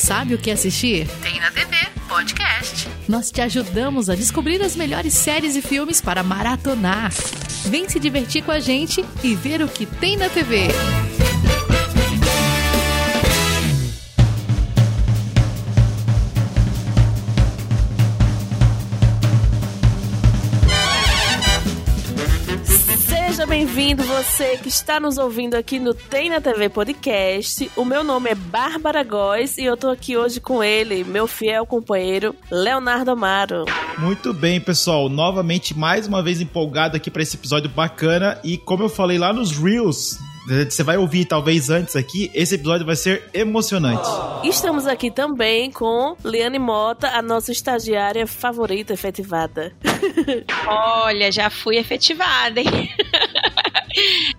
sabe o que assistir? Tem na TV Podcast. Nós te ajudamos a descobrir as melhores séries e filmes para maratonar. Vem se divertir com a gente e ver o que tem na TV. Bem-vindo você que está nos ouvindo aqui no Tem na TV Podcast. O meu nome é Bárbara Góes e eu tô aqui hoje com ele, meu fiel companheiro, Leonardo Amaro. Muito bem, pessoal. Novamente, mais uma vez empolgado aqui para esse episódio bacana. E como eu falei lá nos Reels, você vai ouvir talvez antes aqui, esse episódio vai ser emocionante. Estamos aqui também com Liane Mota, a nossa estagiária favorita efetivada. Olha, já fui efetivada, hein?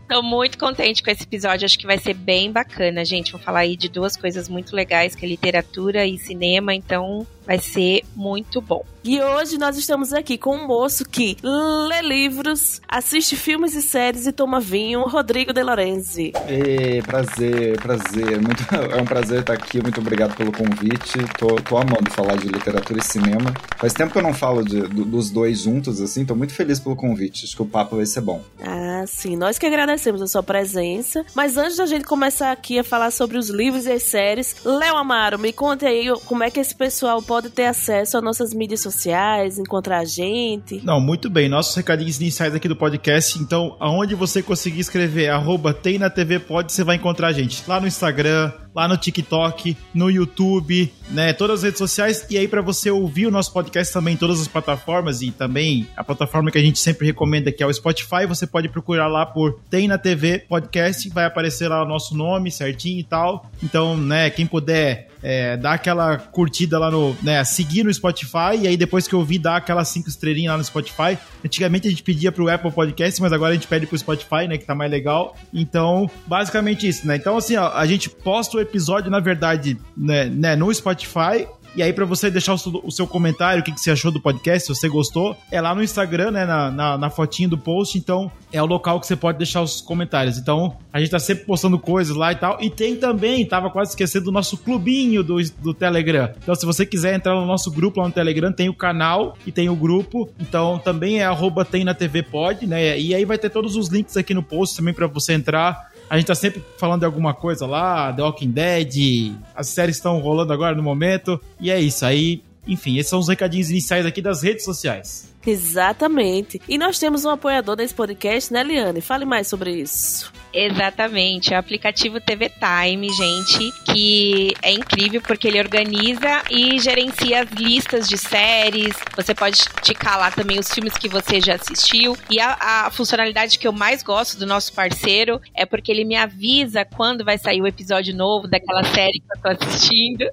Tô muito contente com esse episódio, acho que vai ser bem bacana, gente. Vou falar aí de duas coisas muito legais, que é literatura e cinema, então vai ser muito bom. E hoje nós estamos aqui com um moço que lê livros, assiste filmes e séries e toma vinho, Rodrigo De Lorenzi. E prazer, prazer. Muito, é um prazer estar aqui. Muito obrigado pelo convite. Tô, tô amando falar de literatura e cinema. Faz tempo que eu não falo de, do, dos dois juntos, assim. Tô muito feliz pelo convite. Acho que o papo vai ser bom. Ah, sim. Nós que agradecemos a sua presença. Mas antes da gente começar aqui a falar sobre os livros e as séries, Léo Amaro, me conte aí como é que esse pessoal pode ter acesso às nossas mídias sociais, encontrar a gente. Não, muito bem. Nossos recadinhos iniciais aqui do podcast. Então, aonde você conseguir escrever arroba tem na TV pode, você vai encontrar a gente. Lá no Instagram, lá no TikTok, no YouTube, né? Todas as redes sociais. E aí, para você ouvir o nosso podcast também em todas as plataformas e também a plataforma que a gente sempre recomenda, que é o Spotify, você pode procurar lá por Tem na TV Podcast, vai aparecer lá o nosso nome certinho e tal. Então, né, quem puder é, dar aquela curtida lá no. Né, seguir no Spotify e aí depois que eu ouvir, dar aquelas cinco estrelinhas lá no Spotify. Antigamente a gente pedia pro Apple Podcast, mas agora a gente pede pro Spotify, né? Que tá mais legal. Então, basicamente isso, né? Então, assim, ó, a gente posta o episódio, na verdade, né, né no Spotify e aí, para você deixar o seu, o comentário, o que, que, você achou do podcast, se você gostou, é lá no Instagram, né? Na, na, na, fotinho do post. Então, é o local que você pode deixar os comentários. Então, a gente tá sempre postando coisas lá e tal. E tem também, tava quase esquecendo do nosso clubinho do, do Telegram. Então, se você quiser entrar no nosso grupo lá no Telegram, tem o canal e tem o grupo. Então, também é arroba tem na TV pode, né? E aí vai ter todos os links aqui no post também para você entrar a gente tá sempre falando de alguma coisa lá, The Walking Dead, as séries estão rolando agora no momento. E é isso. Aí, enfim, esses são os recadinhos iniciais aqui das redes sociais. Exatamente. E nós temos um apoiador desse podcast, né, Liane? Fale mais sobre isso. Exatamente, é o aplicativo TV Time, gente, que é incrível porque ele organiza e gerencia as listas de séries. Você pode ticar lá também os filmes que você já assistiu. E a, a funcionalidade que eu mais gosto do nosso parceiro é porque ele me avisa quando vai sair o episódio novo daquela série que eu tô assistindo.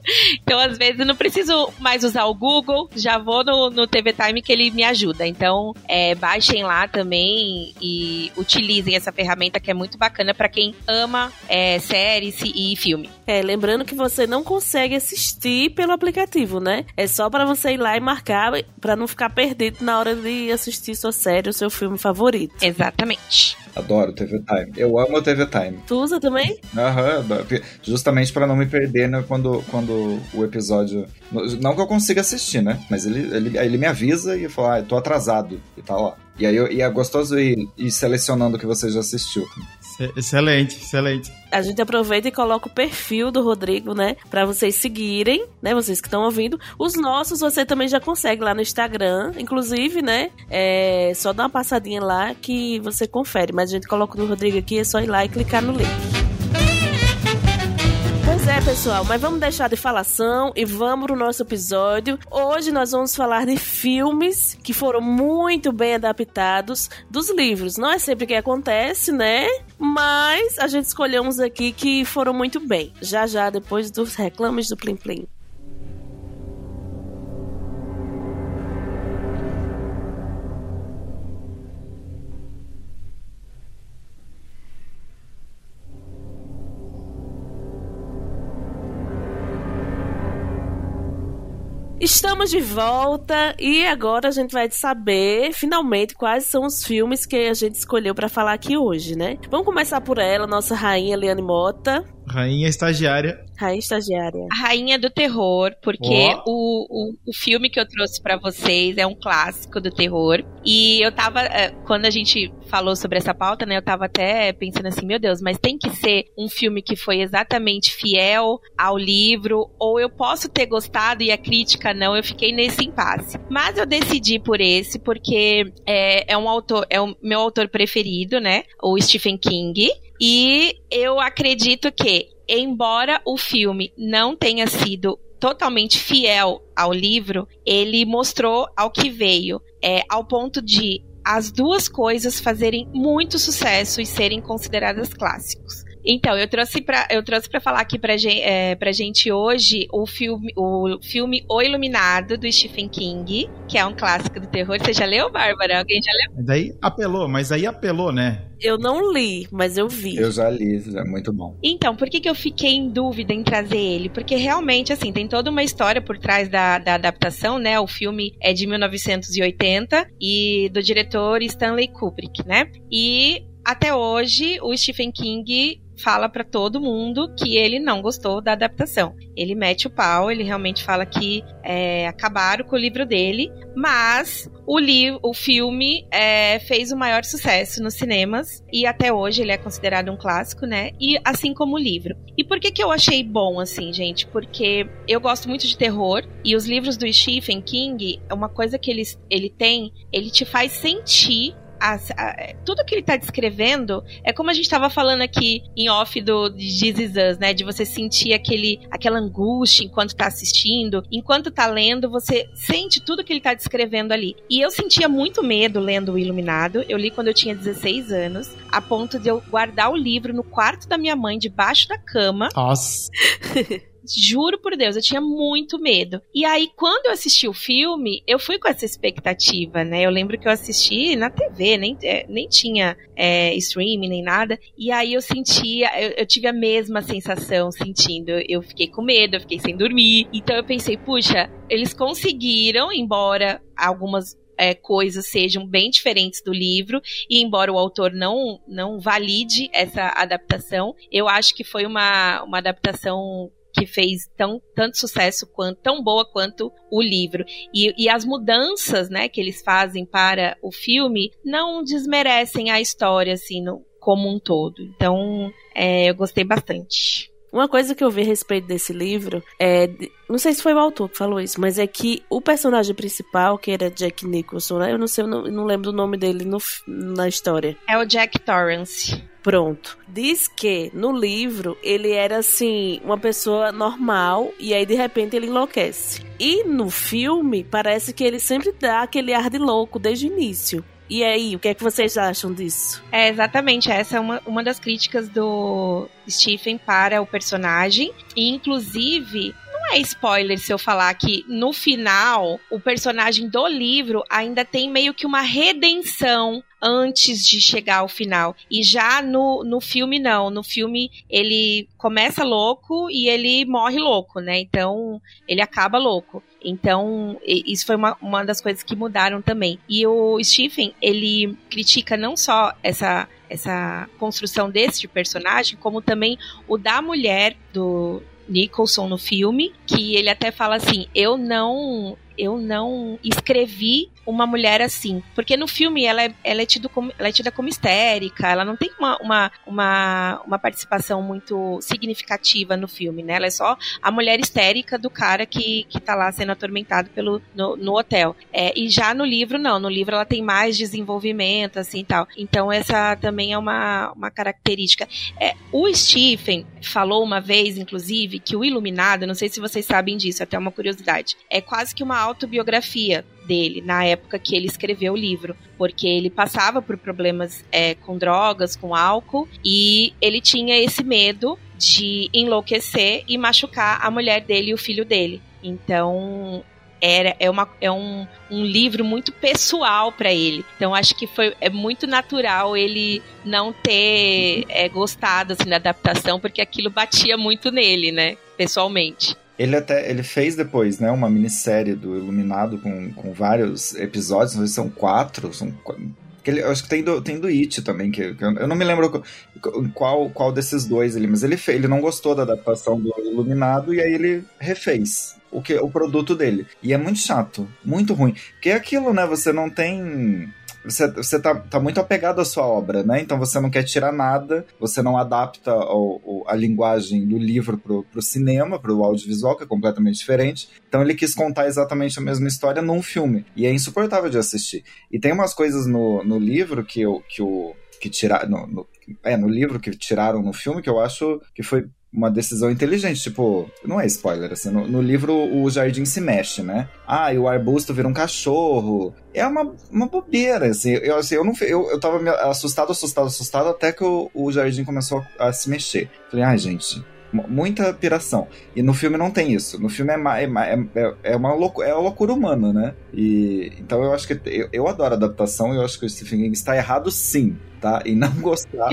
Então, às vezes, eu não preciso mais usar o Google, já vou no, no TV Time que ele me ajuda. Então, é, baixem lá também e utilizem essa ferramenta que é muito bacana para quem ama é, séries e filme. É, lembrando que você não consegue assistir pelo aplicativo, né? É só para você ir lá e marcar para não ficar perdido na hora de assistir sua série, o seu filme favorito. Exatamente. Adoro TV Time. Eu amo TV Time. Tu usa também? Aham, uhum, justamente para não me perder né, quando, quando o episódio. Não que eu consiga assistir, né? Mas ele, ele, ele me avisa e fala, ah, eu tô atrasado e tá lá. E aí eu, e é gostoso ir, ir selecionando o que você já assistiu. Excelente, excelente. A gente aproveita e coloca o perfil do Rodrigo, né? Pra vocês seguirem, né? Vocês que estão ouvindo. Os nossos você também já consegue lá no Instagram. Inclusive, né? É só dar uma passadinha lá que você confere. Mas a gente coloca o do Rodrigo aqui, é só ir lá e clicar no link. Pois é, pessoal, mas vamos deixar de falação e vamos pro nosso episódio. Hoje nós vamos falar de filmes que foram muito bem adaptados dos livros. Não é sempre que acontece, né? Mas a gente escolheu uns aqui que foram muito bem. Já já, depois dos reclames do Plim Plim. Estamos de volta e agora a gente vai saber finalmente quais são os filmes que a gente escolheu para falar aqui hoje, né? Vamos começar por ela, nossa rainha Liane Mota. Rainha estagiária. Rainha estagiária. A Rainha do Terror, porque Ó. o, o, o filme que eu trouxe pra vocês é um clássico do terror. E eu tava, eh, quando a gente falou sobre essa pauta, né, eu tava até pensando assim, meu Deus, mas tem que ser um filme que foi exatamente fiel ao livro, ou eu posso ter gostado e a crítica não, eu fiquei nesse impasse. Mas eu decidi por esse, porque é, é um autor, é o meu autor preferido, né, o Stephen King, e eu acredito que, embora o filme não tenha sido totalmente fiel ao livro, ele mostrou ao que veio, é, ao ponto de as duas coisas fazerem muito sucesso e serem consideradas clássicos. Então, eu trouxe pra, eu trouxe pra falar aqui pra, gen- é, pra gente hoje o filme, o filme O Iluminado, do Stephen King, que é um clássico do terror. Você já leu, Bárbara? Alguém já leu? Mas Daí apelou, mas aí apelou, né? Eu não li, mas eu vi. Eu já li, é muito bom. Então, por que, que eu fiquei em dúvida em trazer ele? Porque realmente, assim, tem toda uma história por trás da, da adaptação, né? O filme é de 1980 e do diretor Stanley Kubrick, né? E até hoje o Stephen King fala pra todo mundo que ele não gostou da adaptação. Ele mete o pau, ele realmente fala que é, acabaram com o livro dele, mas o, li o filme é, fez o maior sucesso nos cinemas e até hoje ele é considerado um clássico, né? E assim como o livro. E por que que eu achei bom assim, gente? Porque eu gosto muito de terror e os livros do Stephen King, uma coisa que ele, ele tem, ele te faz sentir as- a- tudo que ele tá descrevendo é como a gente tava falando aqui em off do Is Us, né? De você sentir aquele, aquela angústia enquanto tá assistindo, enquanto tá lendo, você sente tudo que ele tá descrevendo ali. E eu sentia muito medo lendo O Iluminado. Eu li quando eu tinha 16 anos, a ponto de eu guardar o livro no quarto da minha mãe, debaixo da cama. Nossa. Juro por Deus, eu tinha muito medo. E aí, quando eu assisti o filme, eu fui com essa expectativa, né? Eu lembro que eu assisti na TV, nem, é, nem tinha é, streaming, nem nada. E aí eu sentia, eu, eu tive a mesma sensação sentindo. Eu fiquei com medo, eu fiquei sem dormir. Então eu pensei, puxa, eles conseguiram, embora algumas é, coisas sejam bem diferentes do livro e embora o autor não não valide essa adaptação, eu acho que foi uma, uma adaptação que fez tão, tanto sucesso quanto tão boa quanto o livro. E, e as mudanças né que eles fazem para o filme não desmerecem a história assim no, como um todo. Então é, eu gostei bastante Uma coisa que eu vi a respeito desse livro é. Não sei se foi o autor que falou isso, mas é que o personagem principal, que era Jack Nicholson, né? Eu não sei, eu não, eu não lembro o nome dele no na história. é o Jack Torrance Pronto. Diz que no livro ele era assim, uma pessoa normal e aí de repente ele enlouquece. E no filme parece que ele sempre dá aquele ar de louco desde o início. E aí, o que é que vocês acham disso? É, exatamente. Essa é uma, uma das críticas do Stephen para o personagem. E, inclusive, é spoiler se eu falar que no final, o personagem do livro ainda tem meio que uma redenção antes de chegar ao final. E já no, no filme, não. No filme, ele começa louco e ele morre louco, né? Então, ele acaba louco. Então, isso foi uma, uma das coisas que mudaram também. E o Stephen, ele critica não só essa, essa construção desse personagem, como também o da mulher do Nicholson no filme, que ele até fala assim: eu não. Eu não escrevi uma mulher assim. Porque no filme ela é, ela é, tido como, ela é tida como histérica, ela não tem uma, uma, uma, uma participação muito significativa no filme, né? Ela é só a mulher histérica do cara que, que tá lá sendo atormentado pelo, no, no hotel. É, e já no livro, não. No livro ela tem mais desenvolvimento, assim tal. Então, essa também é uma, uma característica. É, o Stephen falou uma vez, inclusive, que o Iluminado, não sei se vocês sabem disso, até uma curiosidade, é quase que uma autobiografia dele na época que ele escreveu o livro, porque ele passava por problemas é, com drogas, com álcool, e ele tinha esse medo de enlouquecer e machucar a mulher dele e o filho dele. Então era é, uma, é um, um livro muito pessoal para ele. Então acho que foi é muito natural ele não ter é, gostado assim, da adaptação, porque aquilo batia muito nele, né? Pessoalmente. Ele até ele fez depois, né, uma minissérie do Iluminado com, com vários episódios, não sei se são quatro, são ele, eu acho que tem do, tem do It também, que, que eu, eu não me lembro qual, qual desses dois ali, mas ele, fez, ele não gostou da adaptação do Iluminado e aí ele refez o que o produto dele. E é muito chato, muito ruim. Porque é aquilo, né? Você não tem você, você tá, tá muito apegado à sua obra, né? Então você não quer tirar nada, você não adapta o, o, a linguagem do livro pro, pro cinema, pro audiovisual, que é completamente diferente. Então ele quis contar exatamente a mesma história num filme. E é insuportável de assistir. E tem umas coisas no, no livro que, eu, que o. Que tiraram. É, no livro que tiraram no filme que eu acho que foi uma decisão inteligente. Tipo, não é spoiler, assim. No, no, livro o jardim se mexe, né? Ah, e o arbusto vira um cachorro. É uma, uma bobeira, assim. Eu, assim, eu, não, eu, eu tava assustado, assustado, assustado até que o, o jardim começou a, a se mexer. Falei, ai, gente, muita piração. E no filme não tem isso. No filme é, é, é, é uma, loucura, é uma loucura humana, né? E, então eu acho que. Eu, eu adoro adaptação e eu acho que o Stephen King está errado sim tá? E não gostar.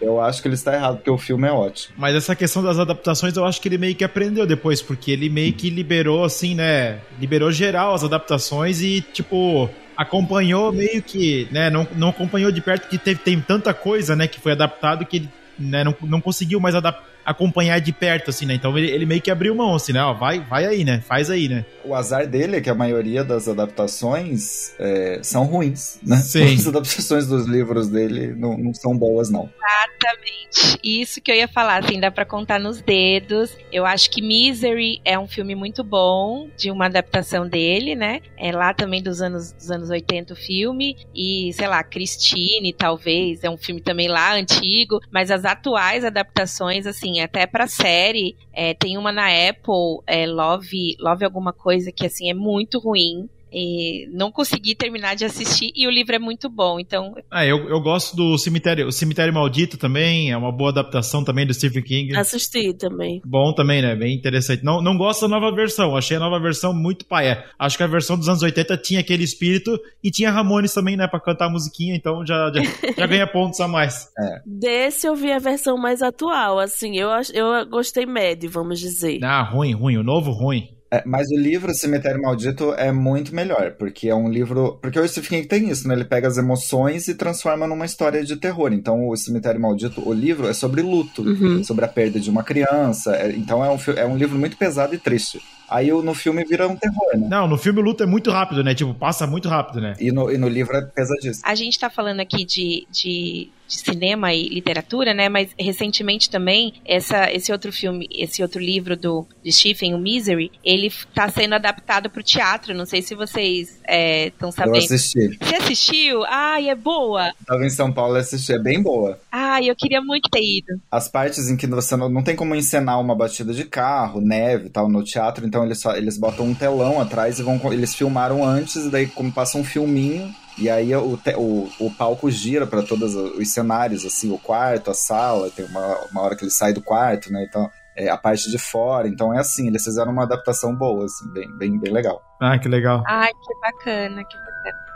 eu acho que ele está errado, porque o filme é ótimo. Mas essa questão das adaptações, eu acho que ele meio que aprendeu depois, porque ele meio que liberou, assim, né? Liberou geral as adaptações e, tipo, acompanhou meio que, né? Não, não acompanhou de perto que teve, tem tanta coisa, né? Que foi adaptado que ele né, não, não conseguiu mais adaptar acompanhar de perto, assim, né? Então ele, ele, meio que abriu mão, assim, né? Ó, vai, vai aí, né? Faz aí, né? O azar dele é que a maioria das adaptações é, são ruins, né? Sim. As adaptações dos livros dele não, não são boas, não. Exatamente. Isso que eu ia falar, assim, dá pra contar nos dedos. Eu acho que Misery é um filme muito bom, de uma adaptação dele, né? É lá também dos anos, dos anos 80 o filme. E, sei lá, Christine, talvez, é um filme também lá antigo. Mas as atuais adaptações, assim, até pra série, é, tem uma na Apple, é, Love, Love alguma coisa, que assim, é muito ruim. E não consegui terminar de assistir e o livro é muito bom, então... Ah, eu, eu gosto do Cemitério, o Cemitério Maldito também, é uma boa adaptação também do Stephen King. Assisti também. Bom também, né? Bem interessante. Não, não gosto da nova versão, achei a nova versão muito paia. Acho que a versão dos anos 80 tinha aquele espírito e tinha Ramones também, né, pra cantar a musiquinha, então já, já, já ganha pontos a mais. É. Desse eu vi a versão mais atual, assim, eu, eu gostei médio, vamos dizer. Ah, ruim, ruim, o novo ruim. É, mas o livro Cemitério Maldito é muito melhor, porque é um livro. Porque o Stephen King tem isso, né? Ele pega as emoções e transforma numa história de terror. Então, o Cemitério Maldito, o livro, é sobre luto, uhum. sobre a perda de uma criança. É, então, é um, é um livro muito pesado e triste. Aí no filme vira um terror, né? Não, no filme o luto é muito rápido, né? Tipo, passa muito rápido, né? E no, e no livro é pesadíssimo. A gente tá falando aqui de, de de cinema e literatura, né? Mas recentemente também essa, esse outro filme, esse outro livro do de Stephen, o Misery, ele está sendo adaptado para o teatro. Não sei se vocês estão é, sabendo. Eu assisti. Você assistiu? Ai, é boa. Estava em São Paulo e assisti, é bem boa. Ai, eu queria muito ter ido. As partes em que você não, não tem como encenar uma batida de carro, neve, tal no teatro, então eles eles botam um telão atrás e vão eles filmaram antes e daí como passa um filminho e aí o, o, o palco gira para todos os cenários, assim, o quarto, a sala, tem uma, uma hora que ele sai do quarto, né? Então, é, a parte de fora. Então é assim, eles fizeram uma adaptação boa, assim, bem, bem, bem legal. Ah, que legal. Ai, que bacana, que bacana.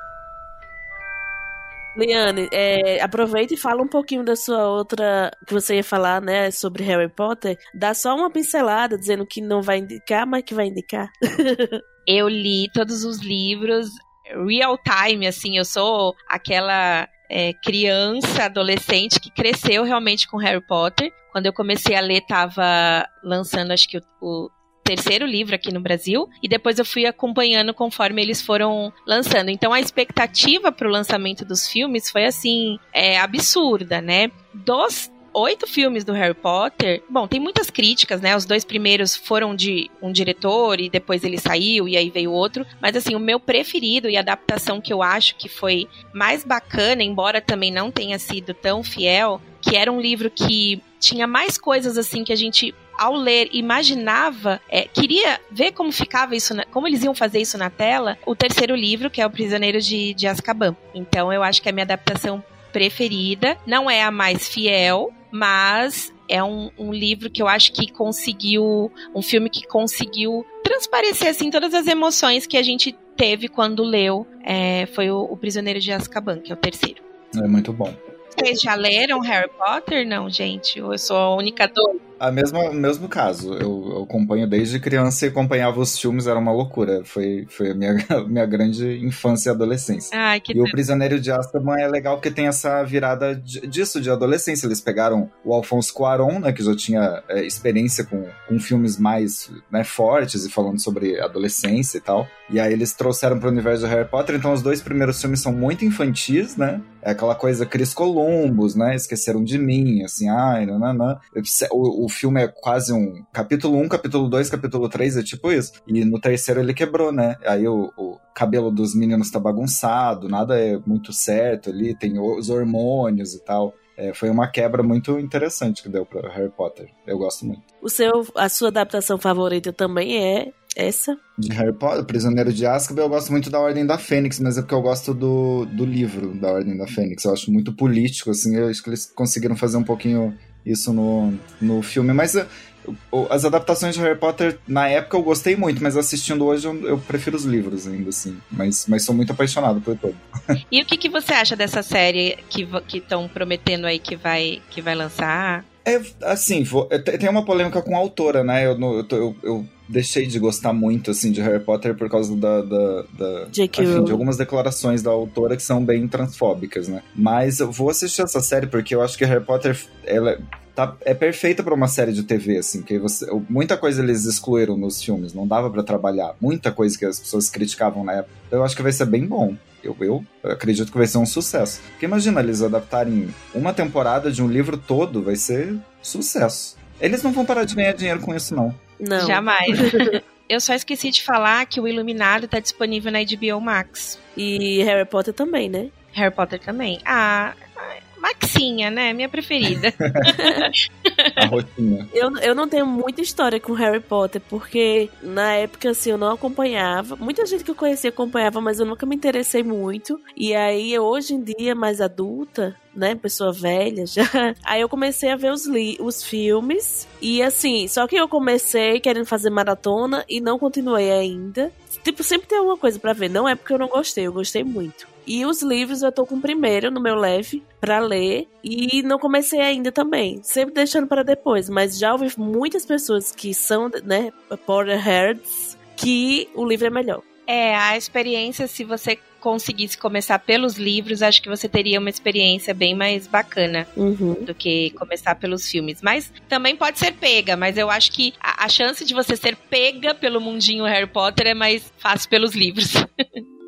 Liane, é, aproveita e fala um pouquinho da sua outra que você ia falar, né, sobre Harry Potter. Dá só uma pincelada dizendo que não vai indicar, mas que vai indicar. Eu li todos os livros real time, assim, eu sou aquela é, criança, adolescente que cresceu realmente com Harry Potter. Quando eu comecei a ler, tava lançando, acho que o, o terceiro livro aqui no Brasil e depois eu fui acompanhando conforme eles foram lançando. Então a expectativa para o lançamento dos filmes foi assim é, absurda, né? Dos oito filmes do Harry Potter. Bom, tem muitas críticas, né? Os dois primeiros foram de um diretor e depois ele saiu e aí veio outro. Mas assim, o meu preferido e a adaptação que eu acho que foi mais bacana, embora também não tenha sido tão fiel, que era um livro que tinha mais coisas assim que a gente ao ler imaginava, é, queria ver como ficava isso, na, como eles iam fazer isso na tela, o terceiro livro, que é O Prisioneiro de, de Azkaban. Então eu acho que a minha adaptação preferida, não é a mais fiel, mas é um, um, livro que eu acho que conseguiu, um filme que conseguiu transparecer assim todas as emoções que a gente teve quando leu, é, foi o, o, Prisioneiro de Azkaban, que é o terceiro. É muito bom. Vocês já leram Harry Potter? Não, gente, eu sou a única doida. A mesma, o mesmo caso. Eu, eu acompanho desde criança e acompanhava os filmes, era uma loucura. Foi, foi a minha, minha grande infância e adolescência. Ai, E o Prisioneiro de Azkaban é legal porque tem essa virada de- disso, de adolescência. Eles pegaram o Alfonso Cuarón, né, que já tinha é, experiência com, com filmes mais né, fortes e falando sobre adolescência e tal. E aí eles trouxeram pro universo de Harry Potter. Então os dois primeiros filmes são muito infantis, né? É aquela coisa Cris Columbus, né? Esqueceram de mim, assim, ai, nananã. O, o filme é quase um capítulo 1, capítulo 2, capítulo 3, é tipo isso. E no terceiro ele quebrou, né? Aí o, o cabelo dos meninos tá bagunçado, nada é muito certo ali, tem os hormônios e tal. É, foi uma quebra muito interessante que deu pra Harry Potter. Eu gosto muito. O seu, a sua adaptação favorita também é essa? De Harry Potter, Prisioneiro de Azkaban, eu gosto muito da Ordem da Fênix, mas é porque eu gosto do, do livro da Ordem da Fênix. Eu acho muito político, assim, eu acho que eles conseguiram fazer um pouquinho isso no, no filme. Mas o- as adaptações de Harry Potter, na época eu gostei muito, mas assistindo hoje eu, eu prefiro os livros ainda, assim. Mas, mas sou muito apaixonado por todo. E o que, que você acha dessa série que estão prometendo aí que vai, que vai lançar? É, assim, vou- tem uma polêmica com a autora, né? Eu, eu, eu- eu deixei de gostar muito, assim, de Harry Potter por causa da... da, da enfim, de algumas declarações da autora que são bem transfóbicas, né? Mas eu vou assistir essa série porque eu acho que Harry Potter, ela tá, é perfeita pra uma série de TV, assim, que você, muita coisa eles excluíram nos filmes, não dava pra trabalhar, muita coisa que as pessoas criticavam na época. Então eu acho que vai ser bem bom. Eu, eu acredito que vai ser um sucesso. Porque imagina eles adaptarem uma temporada de um livro todo, vai ser sucesso. Eles não vão parar de ganhar dinheiro com isso, não. Não. Jamais. Eu só esqueci de falar que o Iluminado tá disponível na HBO Max. E Harry Potter também, né? Harry Potter também. Ah, Maxinha, né? Minha preferida. A rotina. Eu, eu não tenho muita história com Harry Potter, porque na época, assim, eu não acompanhava. Muita gente que eu conhecia acompanhava, mas eu nunca me interessei muito. E aí, hoje em dia, mais adulta, né, pessoa velha já, aí eu comecei a ver os, li os filmes. E assim, só que eu comecei querendo fazer maratona e não continuei ainda. Tipo, sempre tem alguma coisa pra ver. Não é porque eu não gostei, eu gostei muito. E os livros eu tô com o primeiro no meu leve pra ler e não comecei ainda também, sempre deixando para depois, mas já ouvi muitas pessoas que são, né, Potterheads, que o livro é melhor. É, a experiência, se você conseguisse começar pelos livros, acho que você teria uma experiência bem mais bacana Uhum. do que começar pelos filmes. Mas também pode ser pega, mas eu acho que a, a chance de você ser pega pelo mundinho Harry Potter é mais fácil pelos livros.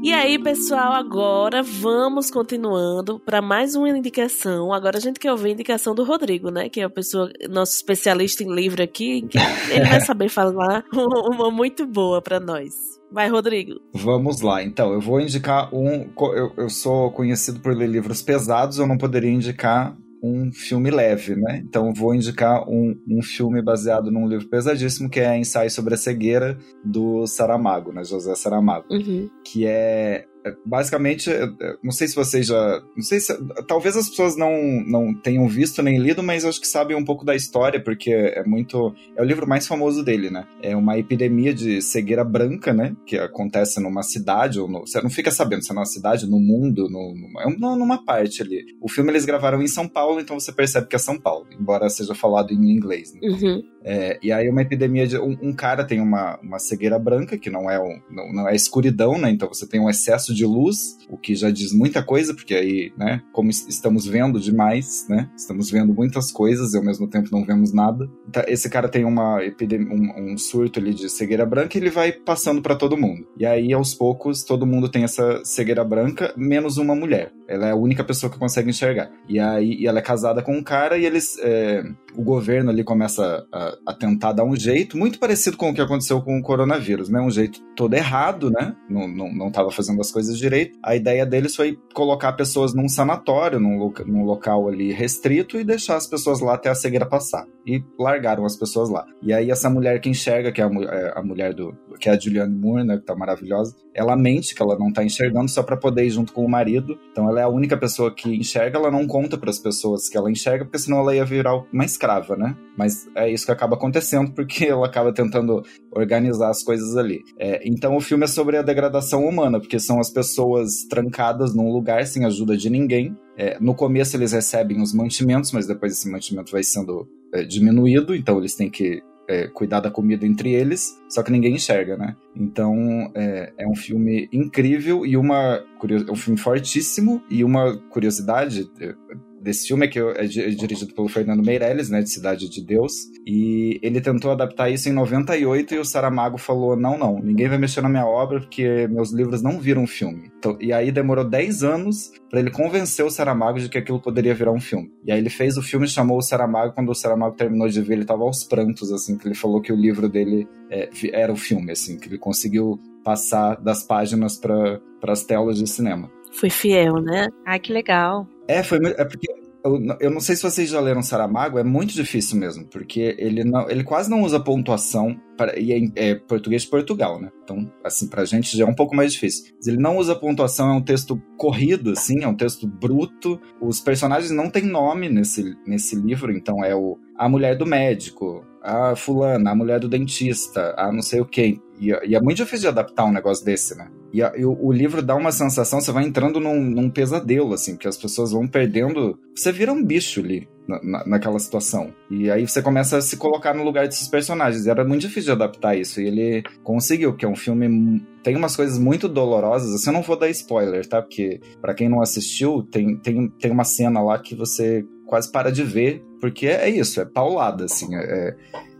E aí, pessoal, agora vamos continuando para mais uma indicação. Agora a gente quer ouvir a indicação do Rodrigo, né? Que é a pessoa, nosso especialista em livro aqui. que Ele vai saber falar uma muito boa para nós. Vai, Rodrigo. Vamos lá, então, eu vou indicar um. Eu, eu sou conhecido por ler livros pesados, eu não poderia indicar um filme leve, né? Então vou indicar um, um filme baseado num livro pesadíssimo que é Ensaio sobre a Cegueira, do Saramago, né? José Saramago. Uhum. que é, basicamente, é, é, não sei se vocês já, não sei se, talvez as pessoas não, não tenham visto nem lido, mas acho que sabem um pouco da história, porque é muito, é o livro mais famoso dele, né? É uma epidemia de cegueira branca, né? Que acontece numa cidade, ou no, você não fica sabendo se é numa cidade, no mundo, no, numa, é um- numa parte ali. O filme eles gravaram em São Paulo, então você percebe que é São Paulo, embora seja falado em inglês, né? Uhum. É, e aí uma epidemia de. Um, um cara tem uma, uma cegueira branca, que não é, um, não, não é escuridão, né? Então você tem um excesso de luz, o que já diz muita coisa, porque aí, né, como es- estamos vendo demais, né? Estamos vendo muitas coisas e ao mesmo tempo não vemos nada. Tá, Esse cara tem uma um, um surto ali de cegueira branca e ele vai passando pra todo mundo. E aí, aos poucos, todo mundo tem essa cegueira branca, menos uma mulher. Ela é a única pessoa que consegue enxergar. E aí, e ela é casada com um cara e eles. é, o governo ali começa a, a tentar dar um jeito, muito parecido com o que aconteceu com o coronavírus, né? Um jeito todo errado, né? Não, não, não tava fazendo as coisas direito. A ideia deles foi colocar pessoas num sanatório, num, loca- num local ali restrito e deixar as pessoas lá até a cegueira passar. E largaram as pessoas lá. E aí essa mulher que enxerga, que é a, é a mulher do. que é a Julianne Moore, né? Que tá maravilhosa, ela mente que ela não tá enxergando só pra poder ir junto com o marido. Então ela é a única pessoa que enxerga, ela não conta pras pessoas que ela enxerga, porque senão ela ia virar uma escrava, né? Mas é isso que acaba acontecendo porque ela acaba tentando organizar as coisas ali. É, então o filme é sobre a degradação humana, porque são as pessoas trancadas num lugar sem ajuda de ninguém. É, no começo eles recebem os mantimentos, mas depois esse mantimento vai sendo é, diminuído, então eles têm que é, cuidar da comida entre eles, só que ninguém enxerga, né? Então é, é um filme incrível e uma é um filme fortíssimo e uma curiosidade é, desse filme é que é, é dirigido pelo Fernando Meirelles, né, de Cidade de Deus, e ele tentou adaptar isso em 98 e o Saramago falou: "Não, não, ninguém vai mexer na minha obra porque meus livros não viram filme". Então, e aí demorou 10 anos para ele convencer o Saramago de que aquilo poderia virar um filme. E aí ele fez o filme, chamou o Saramago, quando o Saramago terminou de ver, ele tava aos prantos assim, que ele falou que o livro dele é, era o filme assim, que ele conseguiu passar das páginas para as telas de cinema. Foi fiel, né? Ai, que legal. É, foi é porque eu, eu, não sei se vocês já leram Saramago, é muito difícil mesmo, porque ele não, ele quase não usa pontuação para, e é, é, português de Portugal, né? Então, assim, pra gente já é um pouco mais difícil. Mas ele não usa pontuação, é um texto corrido, assim, é um texto bruto. Os personagens não têm nome nesse, nesse livro, então é o a mulher do médico, a fulana, a mulher do dentista, a não sei o quê. E, e é muito difícil de adaptar um negócio desse, né? E, e o, o, livro dá uma sensação, você vai entrando num, num, pesadelo, assim, porque as pessoas vão perdendo. Você vira um bicho ali. Na, na, naquela situação. E aí você começa a se colocar no lugar desses personagens. E era muito difícil de adaptar isso. E ele conseguiu, que é um filme. Tem umas coisas muito dolorosas. Assim, eu não vou dar spoiler, tá? Porque, para quem não assistiu, tem, tem, tem uma cena lá que você quase para de ver, porque é isso, é paulada, assim. É,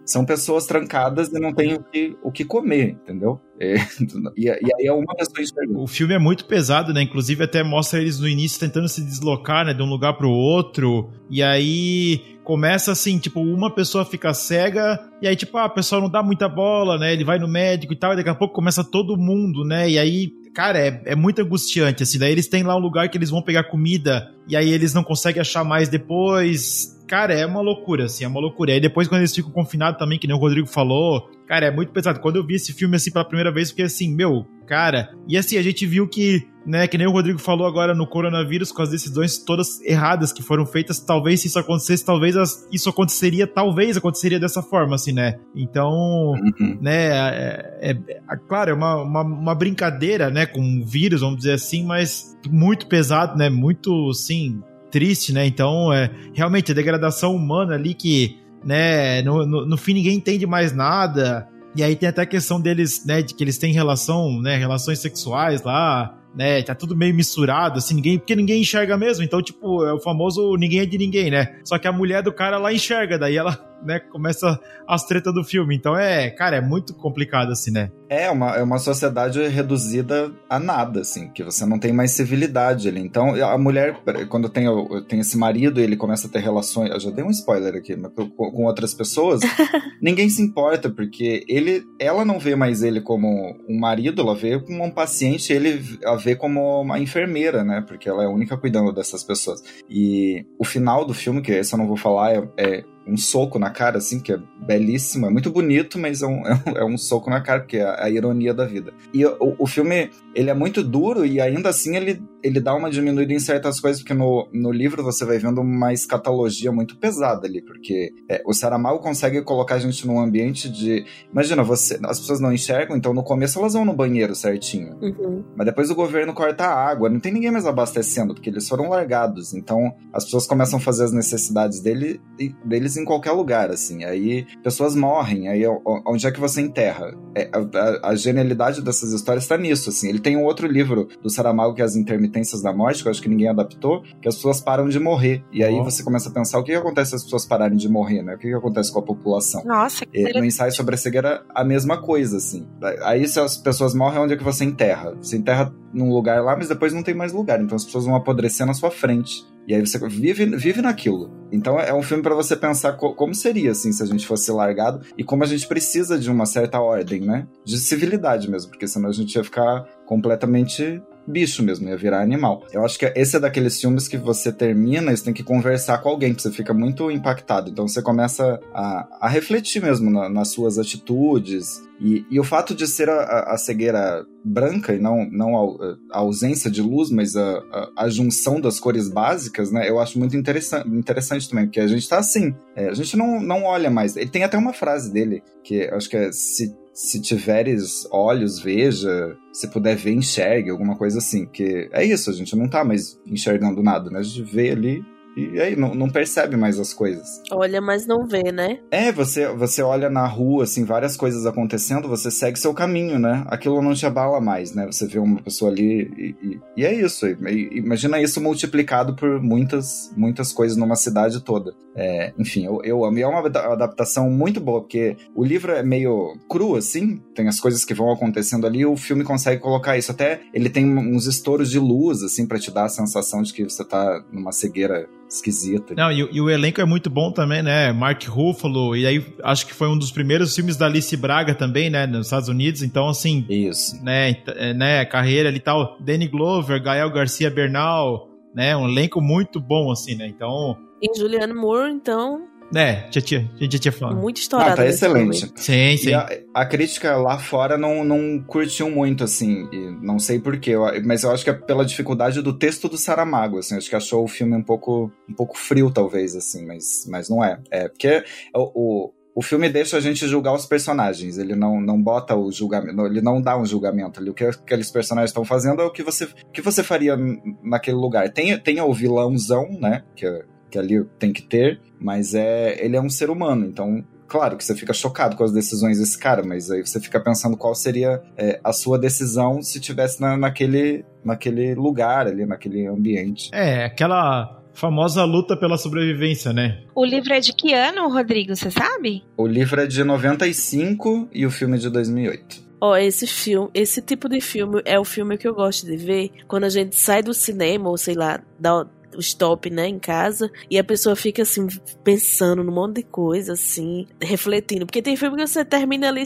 são pessoas trancadas e não têm o que, o que comer, entendeu? É, e, e, aí é uma pessoa enxergando. O filme é muito pesado, né? Inclusive até mostra eles no início tentando se deslocar, né? De um lugar pro outro. E aí começa assim, tipo, uma pessoa fica cega, e aí, tipo, ah, a pessoa não dá muita bola, né? Ele vai no médico e tal, e daqui a pouco começa todo mundo, né? E aí cara, é, é muito angustiante, assim. Daí eles têm lá um lugar que eles vão pegar comida e aí eles não conseguem achar mais depois. Cara, é uma loucura, assim, é uma loucura. E aí depois, quando eles ficam confinados também, que nem o Rodrigo falou, cara, é muito pesado. Quando eu vi esse filme, assim, pela primeira vez, fiquei assim, meu, cara. E assim, a gente viu que, né, que nem o Rodrigo falou agora no coronavírus, com as decisões todas erradas que foram feitas, talvez se isso acontecesse, talvez as, isso aconteceria, talvez aconteceria dessa forma, assim, né? Então, uhum. né, é, é, é, claro, é uma, uma, uma brincadeira, né, com o vírus, vamos dizer assim, mas muito pesado, né, muito, assim, triste, né? Então, é realmente a degradação humana ali que, né, no, no, no, fim ninguém entende mais nada. E aí tem até a questão deles, né, de que eles têm relação, né, relações sexuais lá, né? Tá tudo meio misturado, assim, ninguém, porque ninguém enxerga mesmo. Então, tipo, é o famoso ninguém é de ninguém, né? Só que a mulher do cara lá enxerga, daí ela, né, começa as tretas do filme. Então é, cara, é muito complicado, assim, né? É uma, é uma sociedade reduzida a nada, assim, que você não tem mais civilidade ali. Então, a mulher, quando tem, tem esse marido e ele começa a ter relações. Eu já dei um spoiler aqui, mas com, com outras pessoas, ninguém se importa, porque ele, ela não vê mais ele como um marido, ela vê como um paciente, ele a vê como uma enfermeira, né? Porque ela é a única cuidando dessas pessoas. E o final do filme, que esse eu não vou falar, é, é um soco na cara, assim, que é belíssimo, é muito bonito, mas é um, é um, é um soco na cara, porque é a, a ironia da vida. E o, o, filme, ele é muito duro e ainda assim ele, ele dá uma diminuída em certas coisas, porque no, no livro você vai vendo uma escatologia muito pesada ali, porque é, o Saramago consegue colocar a gente num ambiente de... Imagina, você, as pessoas não enxergam, então no começo elas vão no banheiro certinho, uhum. mas depois o governo corta a água, não tem ninguém mais abastecendo, porque eles foram largados, então as pessoas começam a fazer as necessidades dele, deles em qualquer lugar, assim. Aí pessoas morrem, aí onde é que você enterra? É, a, a, genialidade dessas histórias está nisso, assim. Ele tem um outro livro do Saramago que é As Intermitências da Morte, que eu acho que ninguém adaptou, que as pessoas param de morrer. E aí oh. você começa a pensar o que, que acontece se as pessoas pararem de morrer, né? O que, que acontece com a população? Nossa, que e, No ensaio sobre a cegueira, a mesma coisa, assim. Aí se as pessoas morrem, onde é que você enterra? Você enterra num lugar lá, mas depois não tem mais lugar. Então as pessoas vão apodrecer na sua frente. E aí você vive, vive naquilo. Então é um filme para você pensar co como seria, assim, se a gente fosse largado e como a gente precisa de uma certa ordem, né? De civilidade mesmo, porque senão a gente ia ficar completamente bicho mesmo, ia virar animal. Eu acho que esse é daqueles filmes que você termina e você tem que conversar com alguém, porque você fica muito impactado. Então você começa a, a refletir mesmo na, nas suas atitudes. E, e, o fato de ser a, a, cegueira branca e não, não a, a ausência de luz, mas a, a, junção das cores básicas, né? Eu acho muito interessante, interessante também, porque a gente tá assim. É, a gente não, não olha mais. Ele tem até uma frase dele, que acho que é se se tiveres olhos, veja. Se puder ver, enxergue, alguma coisa assim. Que é isso, a gente não tá mais enxergando nada, né? A gente vê ali e aí não, não, percebe mais as coisas. Olha, mas não vê, né? É, você, você olha na rua, assim, várias coisas acontecendo, você segue seu caminho, né? Aquilo não te abala mais, né? Você vê uma pessoa ali e, e, e é isso. Imagina isso multiplicado por muitas, muitas coisas numa cidade toda. É, enfim, eu, eu amo. E é uma adaptação muito boa, porque o livro é meio cru, assim, tem as coisas que vão acontecendo ali, e o filme consegue colocar isso. Até ele tem uns estouros de luz, assim, para te dar a sensação de que você tá numa cegueira esquisita. Não, e, e, o elenco é muito bom também, né? Mark Ruffalo, e aí acho que foi um dos primeiros filmes da Alice Braga também, né? Nos Estados Unidos, então assim. Isso. Né, é, né carreira ali e tal. Danny Glover, Gael Garcia Bernal, né? Um elenco muito bom, assim, né? Então. E Julianne Moore, então, é, já tinha, já tinha falado. Muito estourado. Ah, tá excelente. Sim, sim. A, a, crítica lá fora não, não curtiu muito, assim, não sei porquê, mas eu acho que é pela dificuldade do texto do Saramago, assim, acho que achou o filme um pouco, um pouco frio, talvez, assim, mas, mas não é. É, porque o, o, o filme deixa a gente julgar os personagens, ele não, não bota o julgamento, ele não dá um julgamento ali. O que aqueles personagens estão fazendo é o que você, o que você faria naquele lugar. Tem, tem o vilãozão, né, que é que ali tem que ter, mas é ele é um ser humano, então claro que você fica chocado com as decisões desse cara, mas aí você fica pensando qual seria é, a sua decisão se tivesse na, naquele, naquele lugar ali, naquele ambiente. É, aquela famosa luta pela sobrevivência, né? O livro é de que ano, Rodrigo, você sabe? O livro é de 95 e o filme é de 2008. Ó, oh, esse filme, esse tipo de filme é o filme que eu gosto de ver quando a gente sai do cinema, ou sei lá, da, stop, né, em casa, e a pessoa fica assim, pensando num monte de coisa, assim, refletindo. Porque tem filme que você termina ali,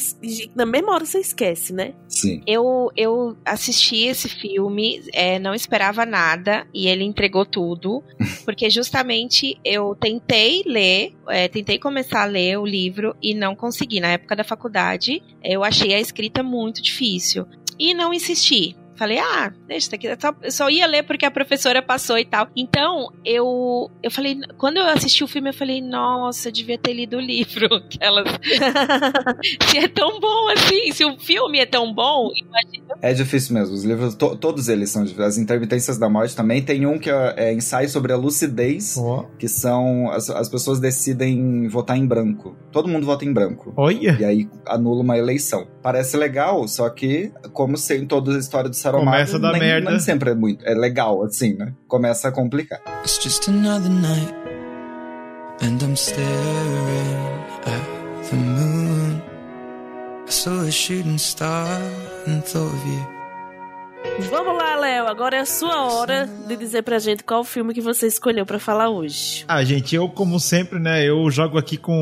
na mesma hora você esquece, né? Sim. Eu, eu assisti esse filme, é, não esperava nada, e ele entregou tudo, porque justamente eu tentei ler, é, tentei começar a ler o livro e não consegui. Na época da faculdade, eu achei a escrita muito difícil. E não insisti. Falei, ah, deixa isso aqui. Eu só ia ler porque a professora passou e tal. Então, eu eu falei, quando eu assisti o filme, eu falei, nossa, eu devia ter lido o livro. Aquelas. se é tão bom assim, se o filme é tão bom, imagina. É difícil mesmo. Os livros, to, todos eles são difíceis. As Intermitências da Morte também. Tem um que é, é ensaio sobre a lucidez, oh. que são. As, as pessoas decidem votar em branco. Todo mundo vota em branco. Olha! E aí anula uma eleição. Parece legal, só que, como em toda a história do Saramago, Começa da nem, merda. Nem sempre é muito, é legal, assim, né? Começa a complicar. It's just another night And I'm staring at the moon I saw a shooting star and thought of you Vamos lá, Léo. Agora é a sua hora de dizer pra gente qual filme que você escolheu para falar hoje. Ah, gente, eu, como sempre, né, eu jogo aqui com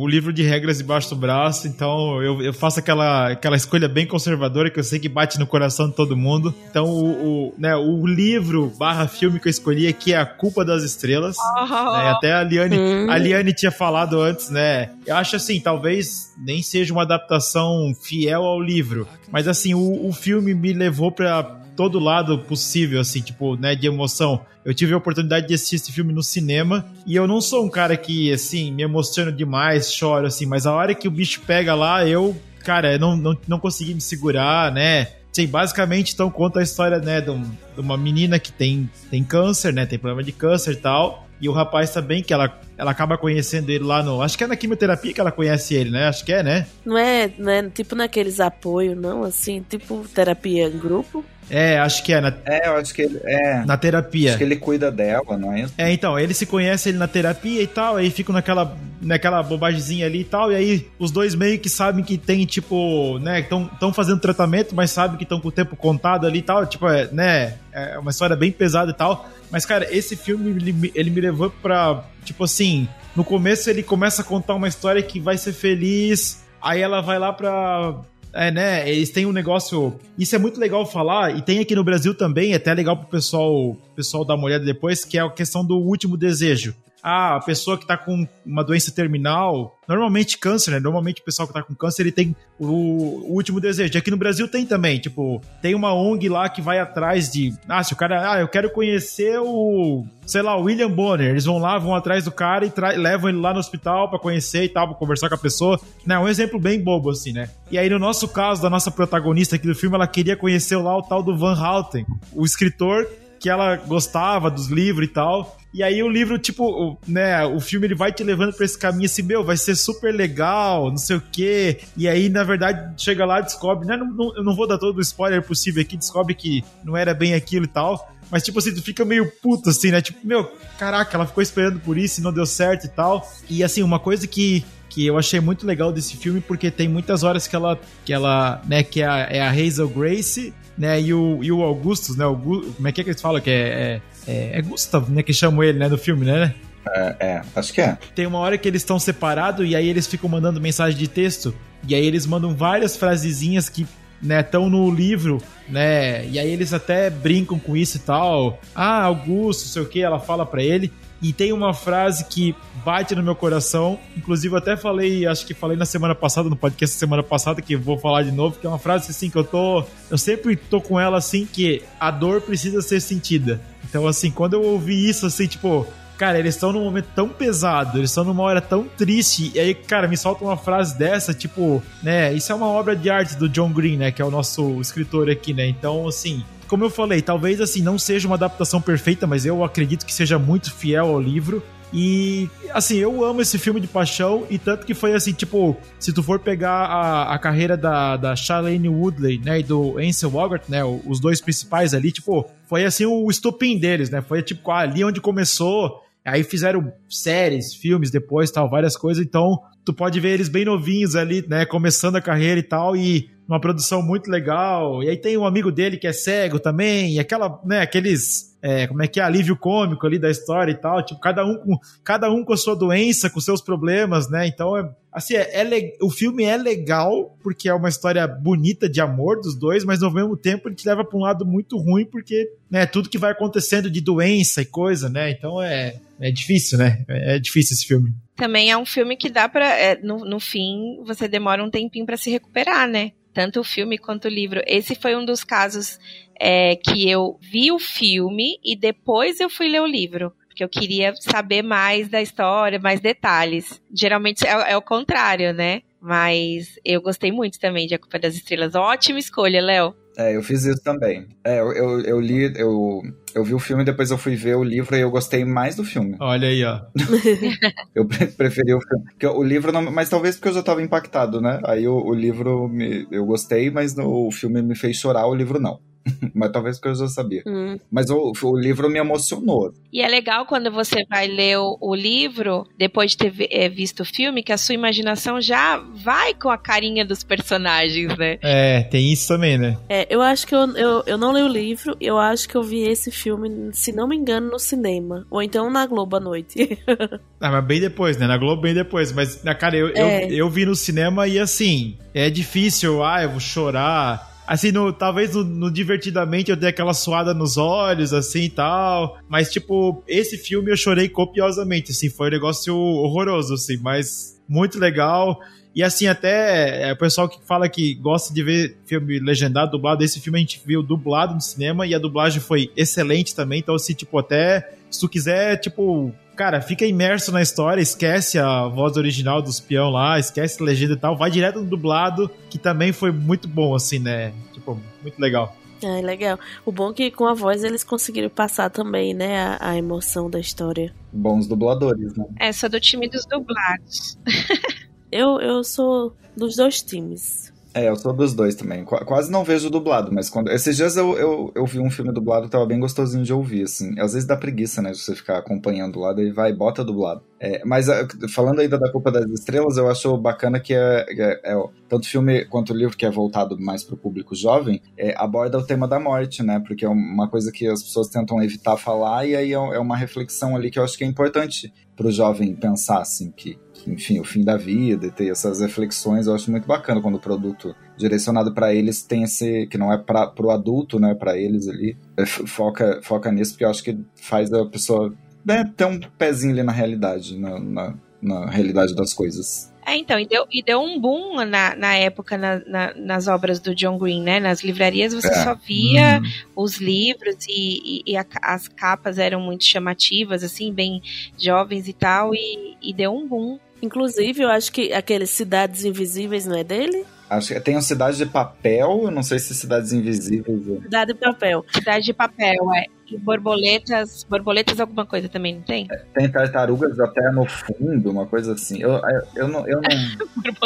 o livro de regras debaixo do braço, então eu, eu faço aquela, aquela escolha bem conservadora que eu sei que bate no coração de todo mundo. Então, o, o né, o livro barra filme que eu escolhi aqui é A Culpa das Estrelas. Oh. Né, até a Liane, hum. a Liane tinha falado antes, né? Eu acho assim, talvez nem seja uma adaptação fiel ao livro, mas assim, o, o filme me levou pra todo lado possível, assim, tipo, né, de emoção. Eu tive a oportunidade de assistir esse filme no cinema e eu não sou um cara que, assim, me emociono demais, choro, assim, mas a hora que o bicho pega lá, eu, cara, não, não, não consegui me segurar, né? Sim, basicamente, então, conta a história, né, de, um, de uma menina que tem, tem câncer, né, tem problema de câncer e tal, e o rapaz também, que ela, ela acaba conhecendo ele lá no. Acho que é na quimioterapia que ela conhece ele, né? Acho que é, né? Não é, não é tipo naqueles apoios, não? Assim, tipo terapia em grupo? É, acho que é. Na... É, eu acho que ele. É. Na terapia. Acho que ele cuida dela, não é? É, então, ele se conhece ele na terapia e tal, aí ficam naquela, naquela bobagemzinha ali e tal, e aí os dois meio que sabem que tem, tipo, né, estão fazendo tratamento, mas sabem que estão com o tempo contado ali e tal, tipo, é, né, é uma história bem pesada e tal. Mas, cara, esse filme, ele, ele me levou pra, tipo assim, no começo ele começa a contar uma história que vai ser feliz, aí ela vai lá pra É, né? Eles têm um negócio. Isso é muito legal falar, e tem aqui no Brasil também, é até legal pro pessoal, pessoal dar uma olhada depois, que é a questão do último desejo ah, a pessoa que tá com uma doença terminal, normalmente câncer, né? Normalmente o pessoal que tá com câncer, ele tem o, o, último desejo. Aqui no Brasil tem também, tipo, tem uma ONG lá que vai atrás de, ah, se o cara, ah, eu quero conhecer o, sei lá, o William Bonner. Eles vão lá, vão atrás do cara e levam ele lá no hospital para conhecer e tal, pra conversar com a pessoa. Né, um exemplo bem bobo, assim, né? E aí, no nosso caso, da nossa protagonista aqui do filme, ela queria conhecer lá o tal do Van Houten, o escritor que ela gostava dos livros e tal. E aí o livro, tipo, né, o filme ele vai te levando pra esse caminho assim, meu, vai ser super legal, não sei o quê. E aí, na verdade, chega lá descobre, né, não, não, eu não vou dar todo o spoiler possível aqui, descobre que não era bem aquilo e tal. Mas, tipo assim, tu fica meio puto, assim, né? Tipo, meu, caraca, ela ficou esperando por isso e não deu certo e tal. E, assim, uma coisa que, que eu achei muito legal desse filme, porque tem muitas horas que ela, que ela né, que é a, é a Hazel Grace, né, e o, e o Augustus, né, o, como é que, é que eles falam que é, é é, é Gustav, né? Que chamam ele, né? No filme, né? É, é, acho que é. Tem uma hora que eles estão separados e aí eles ficam mandando mensagem de texto. E aí eles mandam várias frasezinhas que né, estão no livro, né? E aí eles até brincam com isso e tal. Ah, Augusto, sei o que, ela fala para ele. E tem uma frase que bate no meu coração. Inclusive, eu até falei, acho que falei na semana passada, no podcast semana passada, que vou falar de novo, que é uma frase assim que eu tô. Eu sempre tô com ela assim, que a dor precisa ser sentida. Então, assim, quando eu ouvi isso, assim, tipo, cara, eles estão num momento tão pesado, eles estão numa hora tão triste, e aí, cara, me solta uma frase dessa, tipo, né, isso é uma obra de arte do John Green, né, que é o nosso escritor aqui, né, então, assim, como eu falei, talvez assim não seja uma adaptação perfeita, mas eu acredito que seja muito fiel ao livro. E, assim, eu amo esse filme de paixão, e tanto que foi assim, tipo, se tu for pegar a, a carreira da, da Charlene Woodley, né, e do Ansel Wogart, né, os dois principais ali, tipo, foi assim o estupim deles, né, foi tipo ali onde começou, aí fizeram séries, filmes depois, tal, várias coisas, então tu pode ver eles bem novinhos ali, né, começando a carreira e tal, e uma produção muito legal. E aí tem um amigo dele que é cego também, e aquela, né, aqueles, é, como é que é, alívio cômico ali da história e tal, tipo, cada um com, cada um com a sua doença, com seus problemas, né? Então, é, assim, é, é o filme é legal porque é uma história bonita de amor dos dois, mas ao mesmo tempo ele te leva para um lado muito ruim porque, né, tudo que vai acontecendo de doença e coisa, né? Então é, é difícil, né? É, é difícil esse filme também é um filme que dá para é, no, no fim você demora um tempinho para se recuperar, né? tanto o filme quanto o livro. Esse foi um dos casos é, que eu vi o filme e depois eu fui ler o livro. Porque eu queria saber mais da história, mais detalhes. Geralmente é, é o contrário, né? Mas eu gostei muito também de A Culpa das Estrelas. Ótima escolha, Léo. É, eu fiz isso também. É, eu, eu, eu, li, eu, eu vi o filme, depois eu fui ver o livro e eu gostei mais do filme. Olha aí, ó. eu preferi o filme. Porque o livro não. Mas talvez porque eu já tava impactado, né? Aí o, o livro me, eu gostei, mas no, o filme me fez chorar, o livro não. mas talvez porque eu já sabia. Hum. Mas o, o, livro me emocionou. E é legal quando você vai ler o, o livro, depois de ter é, visto o filme, que a sua imaginação já vai com a carinha dos personagens, né? É, tem isso também, né? É, eu acho que eu, eu, eu não li o livro, eu acho que eu vi esse filme, se não me engano, no cinema. Ou então na Globo à noite. ah, mas bem depois, né? Na Globo bem depois. Mas, na cara, eu, é. eu, eu vi no cinema e assim, é difícil, ah, eu vou chorar Assim, no, talvez no, no, Divertidamente eu dei aquela suada nos olhos, assim e tal. Mas, tipo, esse filme eu chorei copiosamente, assim. Foi um negócio horroroso, assim. Mas muito legal. E assim, até é, o pessoal que fala que gosta de ver filme legendado, dublado, esse filme a gente viu dublado no cinema e a dublagem foi excelente também. Então, assim, tipo, até se tu quiser, tipo, cara, fica imerso na história, esquece a voz original dos peão lá, esquece a legenda e tal, vai direto no dublado, que também foi muito bom, assim, né? Tipo, muito legal. É, legal. O bom é que com a voz eles conseguiram passar também, né, a, a emoção da história. Bons dubladores, né? É, sou do time dos dublados. eu, eu sou dos dois times. É, eu sou dos dois também. Qu quase não vejo dublado, mas quando. Esses dias eu, eu, eu vi um filme dublado, tava bem gostosinho de ouvir, assim. Às vezes dá preguiça, né, de você ficar acompanhando lá, daí vai, bota dublado. É, mas ah, falando ainda da Culpa das Estrelas, eu acho bacana que é, é, é tanto o filme quanto o livro, que é voltado mais pro público jovem, é, aborda o tema da morte, né? Porque é uma coisa que as pessoas tentam evitar falar, e aí é, é uma reflexão ali que eu acho que é importante pro jovem pensar, assim, que enfim, o fim da vida e ter essas reflexões. Eu acho muito bacana quando o produto direcionado para eles tem esse que não é para o adulto, né, para eles ali, é, foca foca nisso porque eu acho que faz a pessoa né, ter um pezinho ali na realidade, na, na, na realidade das coisas. É, então, e deu, e deu um boom na, na época na, na, nas obras do John Green, né? Nas livrarias você É. só via Hum. os livros e, e, e a- as capas eram muito chamativas, assim, bem jovens e tal, e, e deu um boom. Inclusive, eu acho que aqueles Cidades Invisíveis não é dele? Acho que tem um Cidade de Papel, eu não sei se Cidades Invisíveis. é- Cidade de Papel. Cidade de papel, é. Borboletas, borboletas alguma coisa também, não tem? Tem tartarugas até no fundo, uma coisa assim. Eu, eu, eu não, eu não,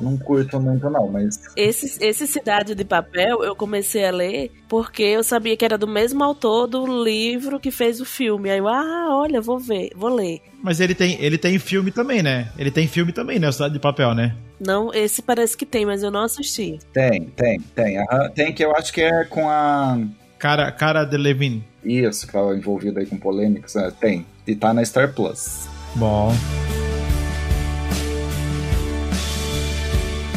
não curto muito, não, mas. Esse, esse Cidade de Papel eu comecei a ler porque eu sabia que era do mesmo autor do livro que fez o filme. Aí eu, ah, olha, vou ver, vou ler. Mas ele tem, ele tem filme também, né? Ele tem filme também, né? O Cidade de Papel, né? Não, esse parece que tem, mas eu não assisti. Tem, tem, tem. aham. Tem que eu acho que é com a. Cara, cara de Levin. Isso, que tava envolvido aí com polêmicas. né? Tem. E tá na Star Plus. Bom.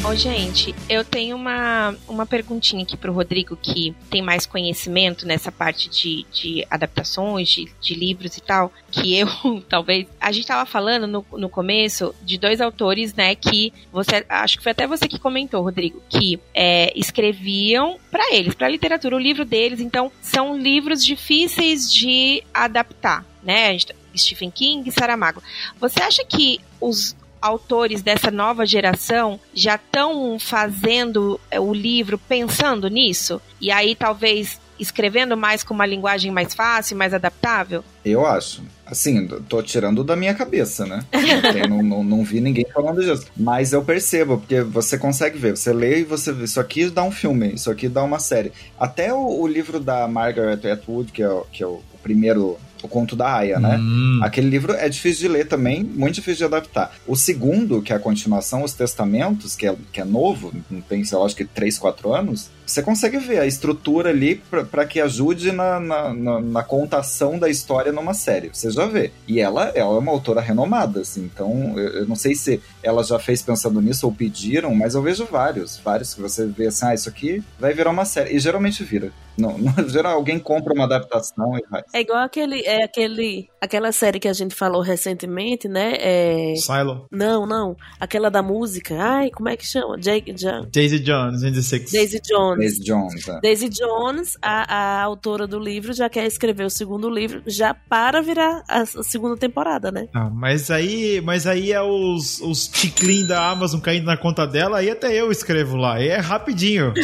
Ô, gente, eu tenho uma, uma perguntinha aqui pro Rodrigo, que tem mais conhecimento nessa parte de, de adaptações, de, de livros e tal, que eu, talvez. A gente tava falando no, no começo de dois autores, né, que você. Acho que foi até você que comentou, Rodrigo, que é, escreviam pra eles, pra literatura, o livro deles, então são livros difíceis de adaptar, né? Tá- Stephen King e Saramago. Você acha que os autores dessa nova geração já estão fazendo é, o livro pensando nisso? E aí talvez escrevendo mais com uma linguagem mais fácil, mais adaptável? Eu acho. Assim, tô tirando da minha cabeça, né? Não, não, não, vi ninguém falando disso. Mas eu percebo, porque você consegue ver. Você lê e você vê. Isso aqui dá um filme, isso aqui dá uma série. Até o, o livro da Margaret Atwood, que é, o- que é o primeiro, o conto da Aya, né? Hum. Aquele livro é difícil de ler também, muito difícil de adaptar. O segundo, que é a continuação, Os Testamentos, que é, que é novo, não tem, sei lá, acho que 3, 4 anos, você consegue ver a estrutura ali para que ajude na, na, na- na contação da história numa série. Você já vê. E ela, ela é uma autora renomada, assim, então eu, eu não sei se ela já fez pensando nisso ou pediram, mas eu vejo vários, vários que você vê assim, ah, isso aqui vai virar uma série. E geralmente vira. Não, não, geral, alguém compra uma adaptação e vai. É igual aquele, é aquele, aquela série que a gente falou recentemente, né? É... Silo. Não, não. Aquela da música. Ai, como é que chama? Jake, ja- Daisy Jones, 26. Daisy Jones. Daisy Jones, né? Daisy Jones, a, a autora do livro, já quer escrever o segundo livro, já para virar a, segunda temporada, né? Ah, mas aí, mas aí é os, os ticlin da Amazon caindo na conta dela, aí até eu escrevo lá. E é rapidinho.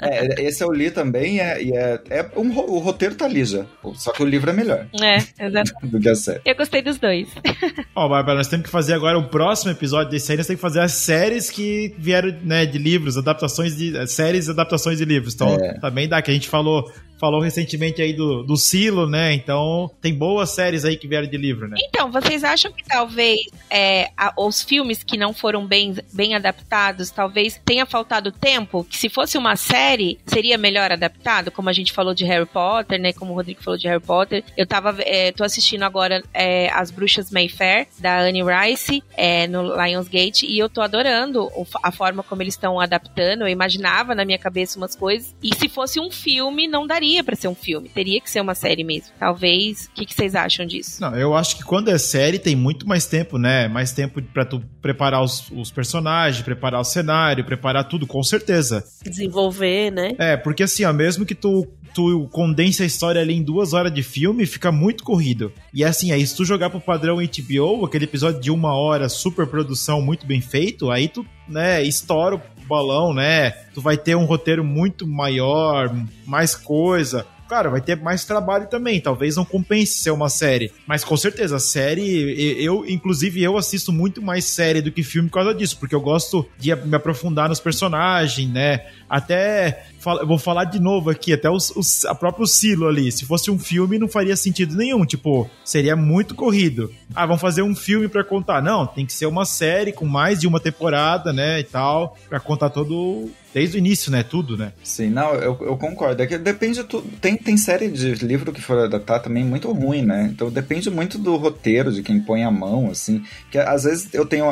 É, esse eu li também é, e é, é um ro- o roteiro tá já. Só que o livro é melhor É, exato. do que a série. Eu gostei dos dois. Ó, Bárbara, nós temos que fazer agora o próximo episódio desse aí, nós temos que fazer as séries que vieram, né, de livros, adaptações de séries e adaptações de livros. Então, É. também dá, que a gente falou, falou recentemente aí do, do Silo, né? Então, tem boas séries aí que vieram de livro, né? Então, vocês acham que talvez é, a- os filmes que não foram bem, bem adaptados, talvez tenha faltado tempo? Que se fosse uma série, seria melhor adaptado? Como a gente falou de Harry Potter, né? Como o Rodrigo falou de Harry Potter. Eu tava, é, tô assistindo agora é, As Bruxas Mayfair, da Anne Rice, é, no Lionsgate, e eu tô adorando a forma como eles estão adaptando. Eu imaginava na minha cabeça umas coisas. E se fosse um filme, não daria pra ser um filme. Teria que ser uma série mesmo. Talvez. O que, que vocês acham disso? Não, eu acho que quando é série tem muito mais tempo, né? Mais tempo pra tu preparar os, os personagens, preparar o cenário, preparar tudo, com certeza. Desenvolver, né? É, porque assim, ó, mesmo que tu, tu condense a história ali em duas horas de filme, fica muito corrido. E assim, aí se tu jogar pro padrão HBO, aquele episódio de uma hora, super produção, muito bem feito, aí tu, né, estoura balão, né? Tu vai ter um roteiro muito maior, mais coisa. Cara, vai ter mais trabalho também. Talvez não compense ser uma série. Mas com certeza, a série. Eu, inclusive, eu assisto muito mais série do que filme por causa disso. Porque eu gosto de me aprofundar nos personagens, né? Até vou falar de novo aqui, até os, os- a próprio Silo ali. Se fosse um filme, não faria sentido nenhum. Tipo, seria muito corrido. Ah, vamos fazer um filme pra contar. Não, tem que ser uma série com mais de uma temporada, né? E tal. Pra contar todo. Desde o início, né? Tudo, né? Sim, não, eu, eu concordo. É que depende do. Tem, tem série de livro que for adaptar também muito ruim, né? Então depende muito do roteiro, de quem põe a mão, assim. Que às vezes eu tenho.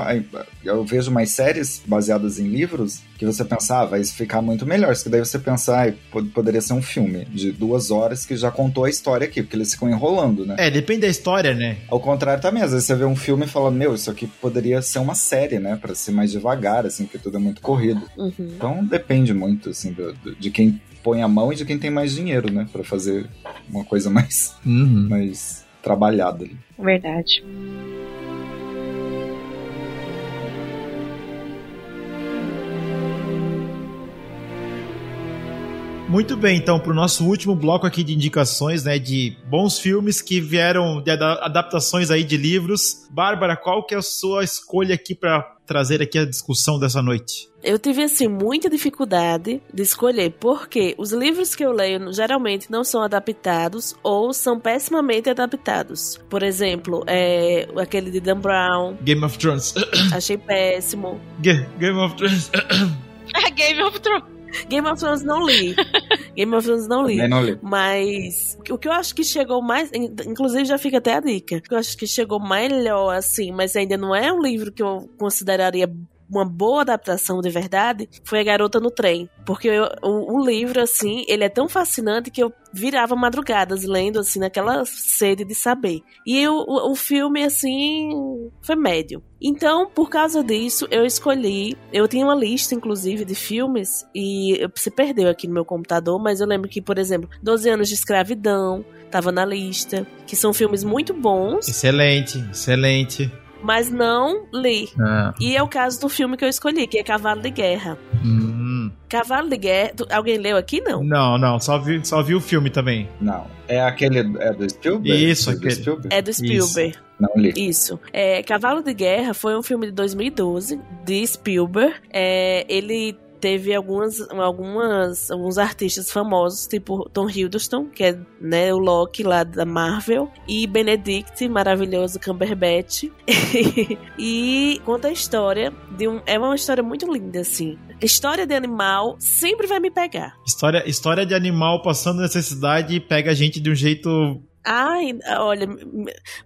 Eu vejo mais séries baseadas em livros que você pensa, ah, vai ficar muito melhor. Isso que daí você pensar, ah, po- poderia ser um filme de duas horas que já contou a história aqui, porque eles ficam enrolando, né? É, depende da história, né? Ao contrário também, às vezes você vê um filme e fala, meu, isso aqui poderia ser uma série, né? Pra ser mais devagar, assim, porque tudo é muito corrido. Uhum. Então depende muito, assim, do- do- de quem põe a mão e de quem tem mais dinheiro, né? Pra fazer uma coisa mais, Uhum. mais trabalhada ali. Verdade. Muito bem, então, pro nosso último bloco aqui de indicações, né, de bons filmes que vieram de ada- adaptações aí de livros. Bárbara, qual que é a sua escolha aqui pra trazer aqui a discussão dessa noite? Eu tive, assim, muita dificuldade de escolher, porque os livros que eu leio geralmente não são adaptados ou são pessimamente adaptados. Por exemplo, é, aquele de Dan Brown, Game of Thrones. achei péssimo. Game of Thrones. Game of Thrones. Game of Thrones não li. Game of Thrones não li. Não li. Mas o que eu acho que chegou mais. in- Inclusive, já fica até a dica. O que eu acho que chegou melhor, assim, mas ainda não é um livro que eu consideraria uma boa adaptação de verdade, foi A Garota no Trem. Porque eu- o, o livro, assim, ele é tão fascinante que eu virava madrugadas lendo, assim, naquela sede de saber. E o, o, o filme, assim, foi médio. Então, por causa disso, eu escolhi. Eu tinha uma lista, inclusive, de filmes, e se perdeu aqui no meu computador, mas eu lembro que, por exemplo, 12 anos de escravidão tava na lista, que são filmes muito bons, excelente, excelente. Mas não li. Ah, E é o caso do filme que eu escolhi, que é Cavalo de Guerra. hum. Cavalo de Guerra. Alguém leu aqui? Não. Não, não, só vi, só vi o filme também. Não. É aquele. É do Spielberg? Isso, É do aquele. Spielberg? É do Spielberg. Não li. Isso. É, Cavalo de Guerra foi um filme de 2012 de Spielberg. É, ele teve algumas, algumas, alguns artistas famosos, tipo Tom Hiddleston, que é né, o Loki lá da Marvel, e Benedict, maravilhoso Cumberbatch. e conta a história de um. É uma história muito linda, assim. História de animal sempre vai me pegar. História, história de animal passando necessidade e pega a gente de um jeito. Ai, olha,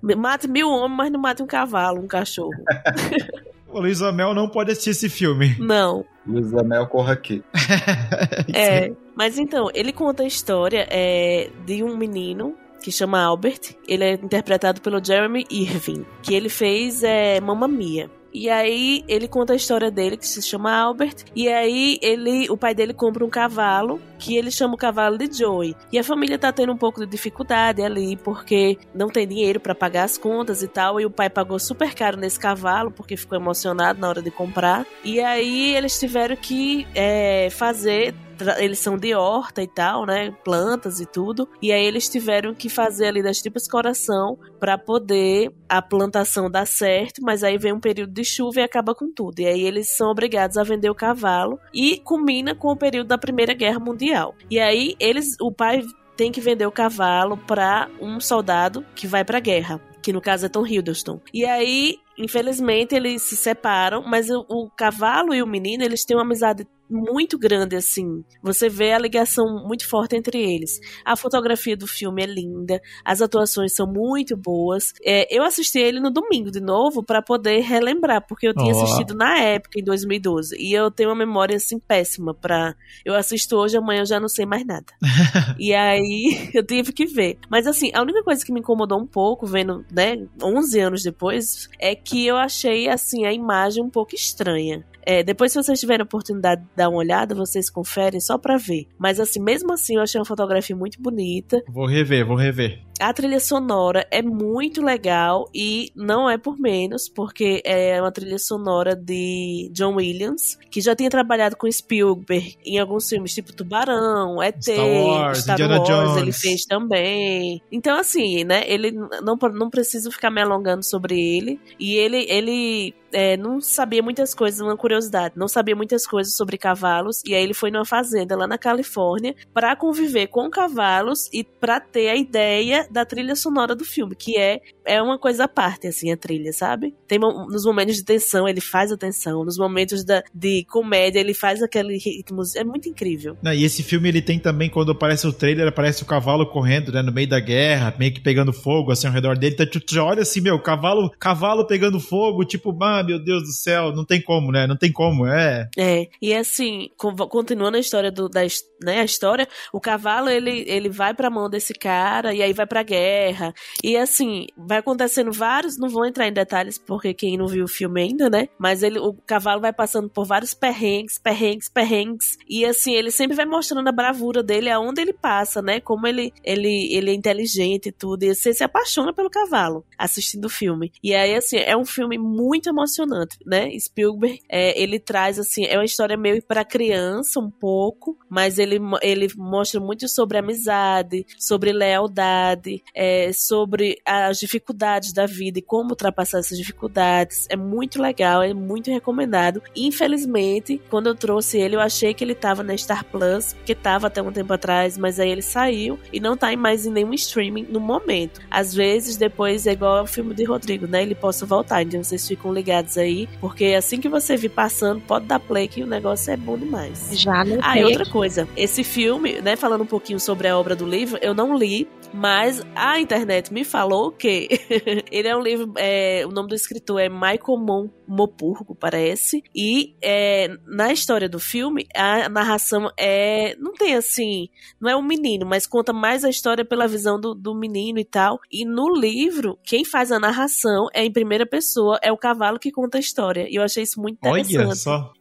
mate mil homens, mas não mate um cavalo, um cachorro. O Luiz Amel não pode assistir esse filme. Não. Luiz Amel, corra aqui. É, mas então, ele conta a história é, de um menino que chama Albert. Ele é interpretado pelo Jeremy Irving, que ele fez é, Mamma Mia. E aí ele conta a história dele, que se chama Albert. E aí ele, o pai dele compra um cavalo, que ele chama o cavalo de Joey. E a família tá tendo um pouco de dificuldade ali, porque não tem dinheiro pra pagar as contas e tal. E o pai pagou super caro nesse cavalo, porque ficou emocionado na hora de comprar. E aí eles tiveram que é, fazer eles são de horta e tal, né? Plantas e tudo. E aí eles tiveram que fazer ali das tripas coração para poder a plantação dar certo, mas aí vem um período de chuva e acaba com tudo. E aí eles são obrigados a vender o cavalo e culmina com o período da Primeira Guerra Mundial. E aí eles, o pai tem que vender o cavalo para um soldado que vai para a guerra, que no caso é Tom Hiddleston. E aí, infelizmente, eles se separam, mas o, o cavalo e o menino, eles têm uma amizade muito grande, assim. Você vê a ligação muito forte entre eles. A fotografia do filme é linda, as atuações são muito boas. É, eu assisti ele no domingo de novo para poder relembrar, porque eu tinha assistido na época, em 2012. E eu tenho uma memória, assim, péssima pra... Eu assisto hoje, amanhã eu já não sei mais nada. e aí, eu tive que ver. Mas, assim, a única coisa que me incomodou um pouco, vendo, né, 11 anos depois, é que eu achei, assim, a imagem um pouco estranha. É, depois, se vocês tiverem a oportunidade de dar uma olhada, vocês conferem só pra ver. Mas, assim, mesmo assim, eu achei uma fotografia muito bonita. Vou rever, vou rever. A trilha sonora é muito legal e não é por menos, porque é uma trilha sonora de John Williams, que já tinha trabalhado com Spielberg em alguns filmes, tipo Tubarão, ET, Star Wars, Star Indiana Wars, Jones. ele fez também. Então, assim, né, ele não, não preciso ficar me alongando sobre ele. E ele, ele é, não sabia muitas coisas, uma curiosidade, não sabia muitas coisas sobre cavalos, e aí ele foi numa fazenda lá na Califórnia para conviver com cavalos e para ter a ideia da trilha sonora do filme, que é é uma coisa à parte, assim, a trilha, sabe? Tem nos momentos de tensão, ele faz a tensão, nos momentos da, de comédia, ele faz aquele ritmo, é muito incrível. Não, e esse filme ele tem também, quando aparece o trailer, aparece o cavalo correndo, né, no meio da guerra, meio que pegando fogo, assim, ao redor dele. Então, tu, tu olha assim, meu, cavalo, cavalo pegando fogo, tipo, ah, meu Deus do céu, não tem como, né? Não tem como, é. É, e assim, co- continuando a história do, da, né, a história, o cavalo, ele, ele vai pra mão desse cara, e aí vai pra guerra, e assim, vai acontecendo vários, não vou entrar em detalhes, porque quem não viu o filme ainda, né, mas ele, o cavalo vai passando por vários perrengues, perrengues, perrengues, e assim, ele sempre vai mostrando a bravura dele, aonde ele passa, né, como ele, ele, ele é inteligente e tudo, e você se apaixona pelo cavalo, assistindo o filme, e aí, assim, é um filme muito emocionante, né, Spielberg, é, ele traz, assim, é uma história meio para criança, um pouco, mas ele, ele mostra muito sobre amizade, sobre lealdade, é, sobre as dificuldades da vida e como ultrapassar essas dificuldades. É muito legal, é muito recomendado. Infelizmente, quando eu trouxe ele, eu achei que ele tava na Star Plus, que tava até um tempo atrás, mas aí ele saiu e não tá em mais em nenhum streaming no momento. Às vezes, depois é igual ao filme de Rodrigo, né? Ele possa voltar, então vocês ficam ligados aí, porque assim que você vir passando, pode dar play que o negócio é bom demais. Já não Ah, e outra coisa, esse filme, né, falando um pouquinho sobre a obra do livro, eu não li, mas a internet me falou que ele é um livro, é, o nome do escritor é Michael Mon Mopurgo, parece, e é, na história do filme, a narração é, não tem assim, não é um menino, mas conta mais a história pela visão do, do menino e tal, e no livro, quem faz a narração é em primeira pessoa, é o cavalo que conta a história, e eu achei isso muito interessante. Olha só.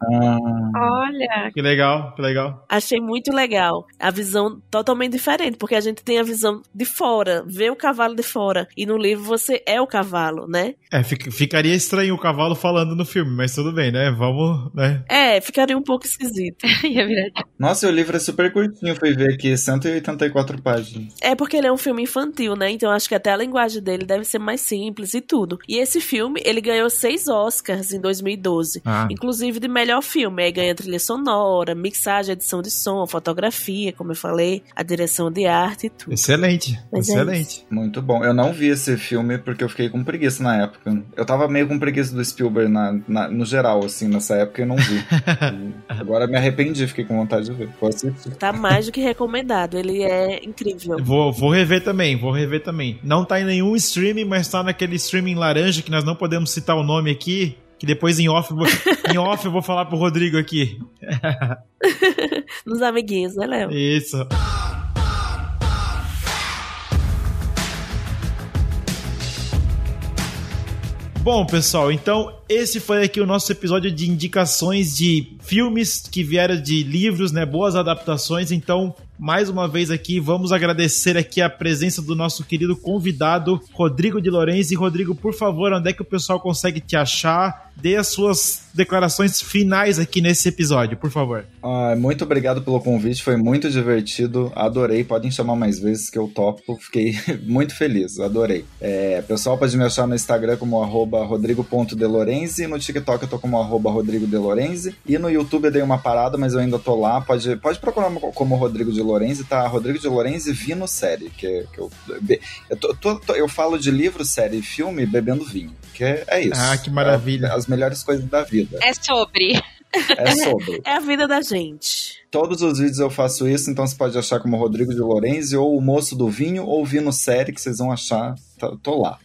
Olha, Que legal, que legal. Achei muito legal. A visão totalmente diferente, porque a gente tem a visão de fora, vê o cavalo de fora. E no livro você é o cavalo, né? É, fica- ficaria estranho o cavalo falando no filme, mas tudo bem, né? Vamos, né? É, ficaria um pouco esquisito. é verdade. Nossa, e o livro é super curtinho, fui ver aqui, 184 páginas. É porque ele é um filme infantil, né? Então acho que até a linguagem dele deve ser mais simples e tudo. E esse filme, ele ganhou seis Oscars em 2012. Ah, Inclusive de melhor filme. Aí ganha trilha sonora, mixagem, edição de som, fotografia, como eu falei, a direção de arte e tudo. excelente, Mas é excelente. Muito bom. Eu não vi esse filme porque eu fiquei com preguiça na época. Eu tava meio com preguiça do Spielberg na, na- no geral, assim, nessa época e não vi. E agora me arrependi, fiquei com vontade de ver. Vou assistir. Tá mais do que recomendado. Ele é incrível. Vou, vou rever também, vou rever também. Não tá em nenhum streaming, mas tá naquele streaming laranja que nós não podemos citar o nome aqui. Que depois em off, eu vou, em off eu vou falar pro Rodrigo aqui. Nos amiguinhos, né, Léo? Isso. Bom, pessoal, então esse foi aqui o nosso episódio de indicações de filmes que vieram de livros, né? Boas adaptações. Então, mais uma vez aqui, vamos agradecer aqui a presença do nosso querido convidado, Rodrigo de Lourenço. E, Rodrigo, por favor, onde é que o pessoal consegue te achar? Dê as suas declarações finais aqui nesse episódio, por favor. Ah, muito obrigado pelo convite, foi muito divertido, adorei. Podem chamar mais vezes que eu topo, fiquei muito feliz, adorei. É, pessoal pode me achar no Instagram como arroba rodrigo.delorenzi, no TikTok eu tô como arroba rodrigo de Lorenzi, e no YouTube eu dei uma parada, mas eu ainda tô lá. Pode, pode procurar como Rodrigo de Lorenzi, tá? Rodrigo de Lorenzi Vino Série, que, que eu, eu, tô- tô- eu falo de livro, série e filme bebendo vinho, que é, é isso. Ah, que maravilha. É as melhores coisas da vida. É sobre. É sobre. É a vida da gente. Todos os vídeos eu faço isso, então você pode achar como Rodrigo de Lorenzi, ou o Moço do Vinho, ou Vino Série, que vocês vão achar. Tô, tô lá.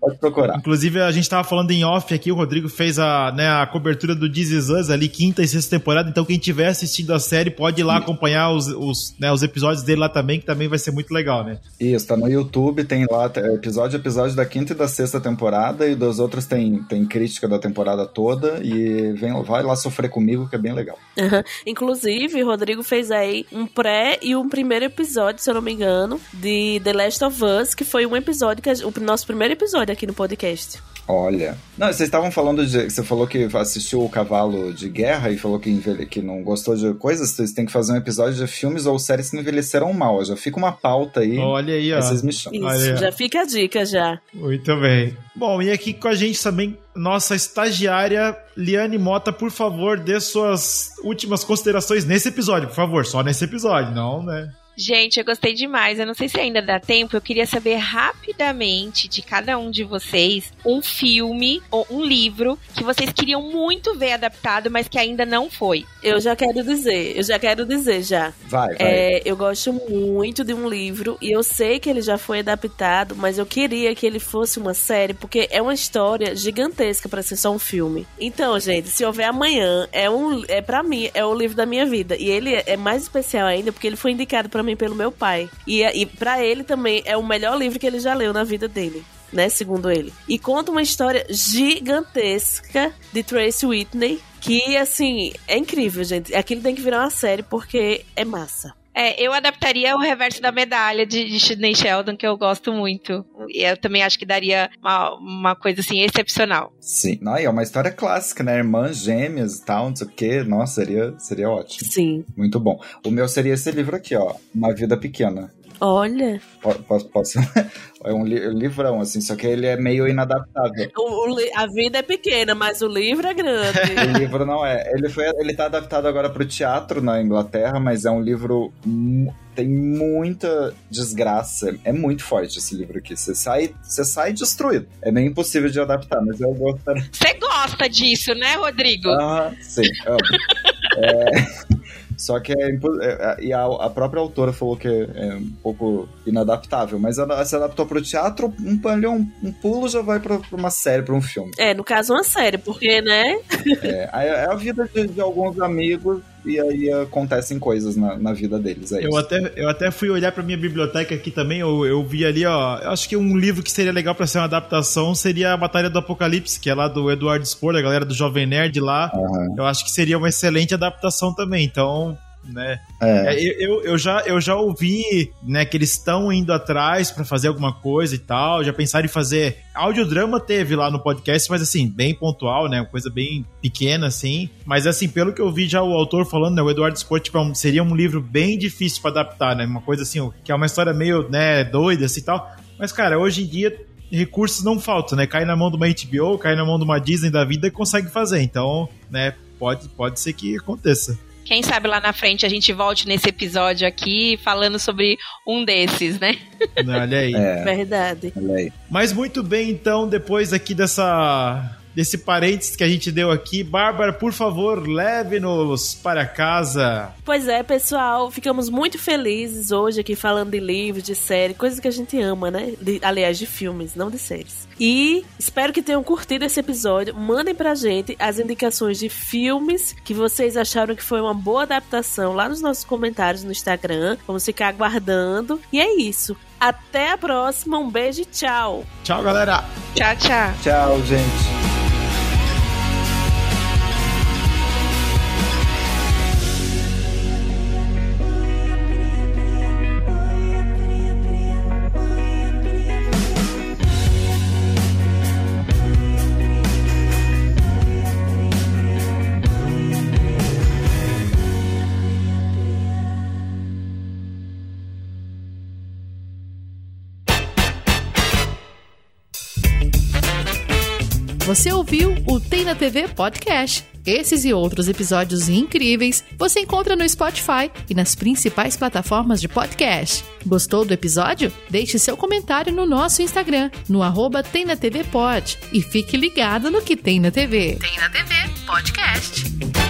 Pode procurar. Inclusive, a gente tava falando em off aqui, o Rodrigo fez a, né, a cobertura do This Is Us ali, quinta e sexta temporada. Então, quem tiver assistindo a série pode ir lá acompanhar os, os, né, os episódios dele lá também, que também vai ser muito legal, né? Isso, tá no YouTube, tem lá episódio episódio da quinta e da sexta temporada, e dos outros tem, tem crítica da temporada toda, e vem, vai lá sofrer comigo, que é bem legal. Aham. Inclusive, o Rodrigo fez aí um pré e um primeiro episódio, se eu não me engano, de The Last of Us, que foi um episódio, que a- o nosso primeiro episódio aqui no podcast. Olha. Não, vocês estavam falando de. Você falou que assistiu o Cavalo de Guerra e falou que, envelhe, que não gostou de coisas. Vocês têm que fazer um episódio de filmes ou séries que envelheceram mal. Já fica uma pauta aí. Olha aí, ó. vocês me chamam. Isso, Olha. já fica a dica já. Muito bem. Bom, e aqui com a gente também, nossa estagiária Liane Mota, por favor, dê suas últimas considerações nesse episódio, por favor, só nesse episódio, não, né? Gente, eu gostei demais. Eu não sei se ainda dá tempo. Eu queria saber rapidamente de cada um de vocês um filme ou um livro que vocês queriam muito ver adaptado, mas que ainda não foi. Eu já quero dizer, eu já quero dizer já. Vai, vai. É, eu gosto muito de um livro e eu sei que ele já foi adaptado, mas eu queria que ele fosse uma série porque é uma história gigantesca pra ser só um filme. Então, gente, se houver amanhã, é um é para mim é o livro da minha vida e ele é mais especial ainda porque ele foi indicado pra mim pelo meu pai e e para ele também é o melhor livro que ele já leu na vida dele. Né, segundo ele. E conta uma história gigantesca de Tracy Whitney, que, assim, é incrível, gente. Aquilo tem que virar uma série porque é massa. É, eu adaptaria o reverso da medalha de, de Sidney Sheldon, que eu gosto muito. E eu também acho que daria uma, uma coisa assim excepcional. Sim. Não, é uma história clássica, né? Irmãs gêmeas e tal, não sei o quê. Nossa, seria, seria ótimo. Sim. Muito bom. O meu seria esse livro aqui, ó. Uma Vida Pequena. Olha. Po- Posso, posso... É um li- livrão, assim, só que ele é meio inadaptável. O- o a vida é pequena, mas o livro é grande. O livro não é. Ele, foi, ele tá adaptado agora pro teatro na Inglaterra, mas é um livro. Tem muita desgraça. É muito forte esse livro aqui. Você sai, você sai destruído. É meio impossível de adaptar, mas eu gostaria. Você gosta disso, né, Rodrigo? Ah, sim, amo. É, Só que é, é- é- E a, a própria autora falou que é, é um pouco inadaptável, mas ela se adaptou pro teatro, um, palhão, um pulo já vai pra, pra uma série, pra um filme. é, no caso, uma série, porque, né? É, aí é a vida de, de alguns amigos e aí acontecem coisas na, na vida deles. É Eu isso. até, eu até fui olhar pra minha biblioteca aqui também, eu, eu vi ali, ó. Eu acho que um livro que seria legal pra ser uma adaptação seria a Batalha do Apocalipse, que é lá do Eduardo Spor, a galera do Jovem Nerd lá. Aham. Eu acho que seria uma excelente adaptação também, então. Né? É. É, eu, eu, já, eu já ouvi né, que eles estão indo atrás pra fazer alguma coisa e tal. Já pensaram em fazer. Audiodrama teve lá no podcast, mas assim, bem pontual, né? Uma coisa bem pequena, assim. Mas assim, pelo que eu vi já o autor falando, né? O Eduardo Sport, tipo, é um- seria um livro bem difícil pra adaptar, né? Uma coisa assim, que é uma história meio, né, doida assim e tal. Mas, cara, hoje em dia recursos não faltam, né? Cai na mão de uma HBO, cai na mão de uma Disney da vida e consegue fazer. Então, né, pode, pode ser que aconteça. Quem sabe lá na frente a gente volte nesse episódio aqui falando sobre um desses, né? Né, Olha aí. É, Verdade. olha aí. Mas muito bem, então, depois aqui dessa desse parênteses que a gente deu aqui, Bárbara, por favor, leve-nos para casa. Pois é, pessoal, ficamos muito felizes hoje aqui falando de livros, de série, coisas que a gente ama, né? De- aliás, de filmes, não de séries. E espero que tenham curtido esse episódio. Mandem pra gente as indicações de filmes que vocês acharam que foi uma boa adaptação lá nos nossos comentários no Instagram. Vamos ficar aguardando. E é isso. Até a próxima. Um beijo e tchau. Tchau, galera. Tchau, tchau. Tchau, gente. Você ouviu o Tem na TV Podcast. Esses e outros episódios incríveis você encontra no Spotify e nas principais plataformas de podcast. Gostou do episódio? Deixe seu comentário no nosso Instagram, no arroba Tem na TV Pod. E fique ligado no que tem na TV. Tem na TV Podcast.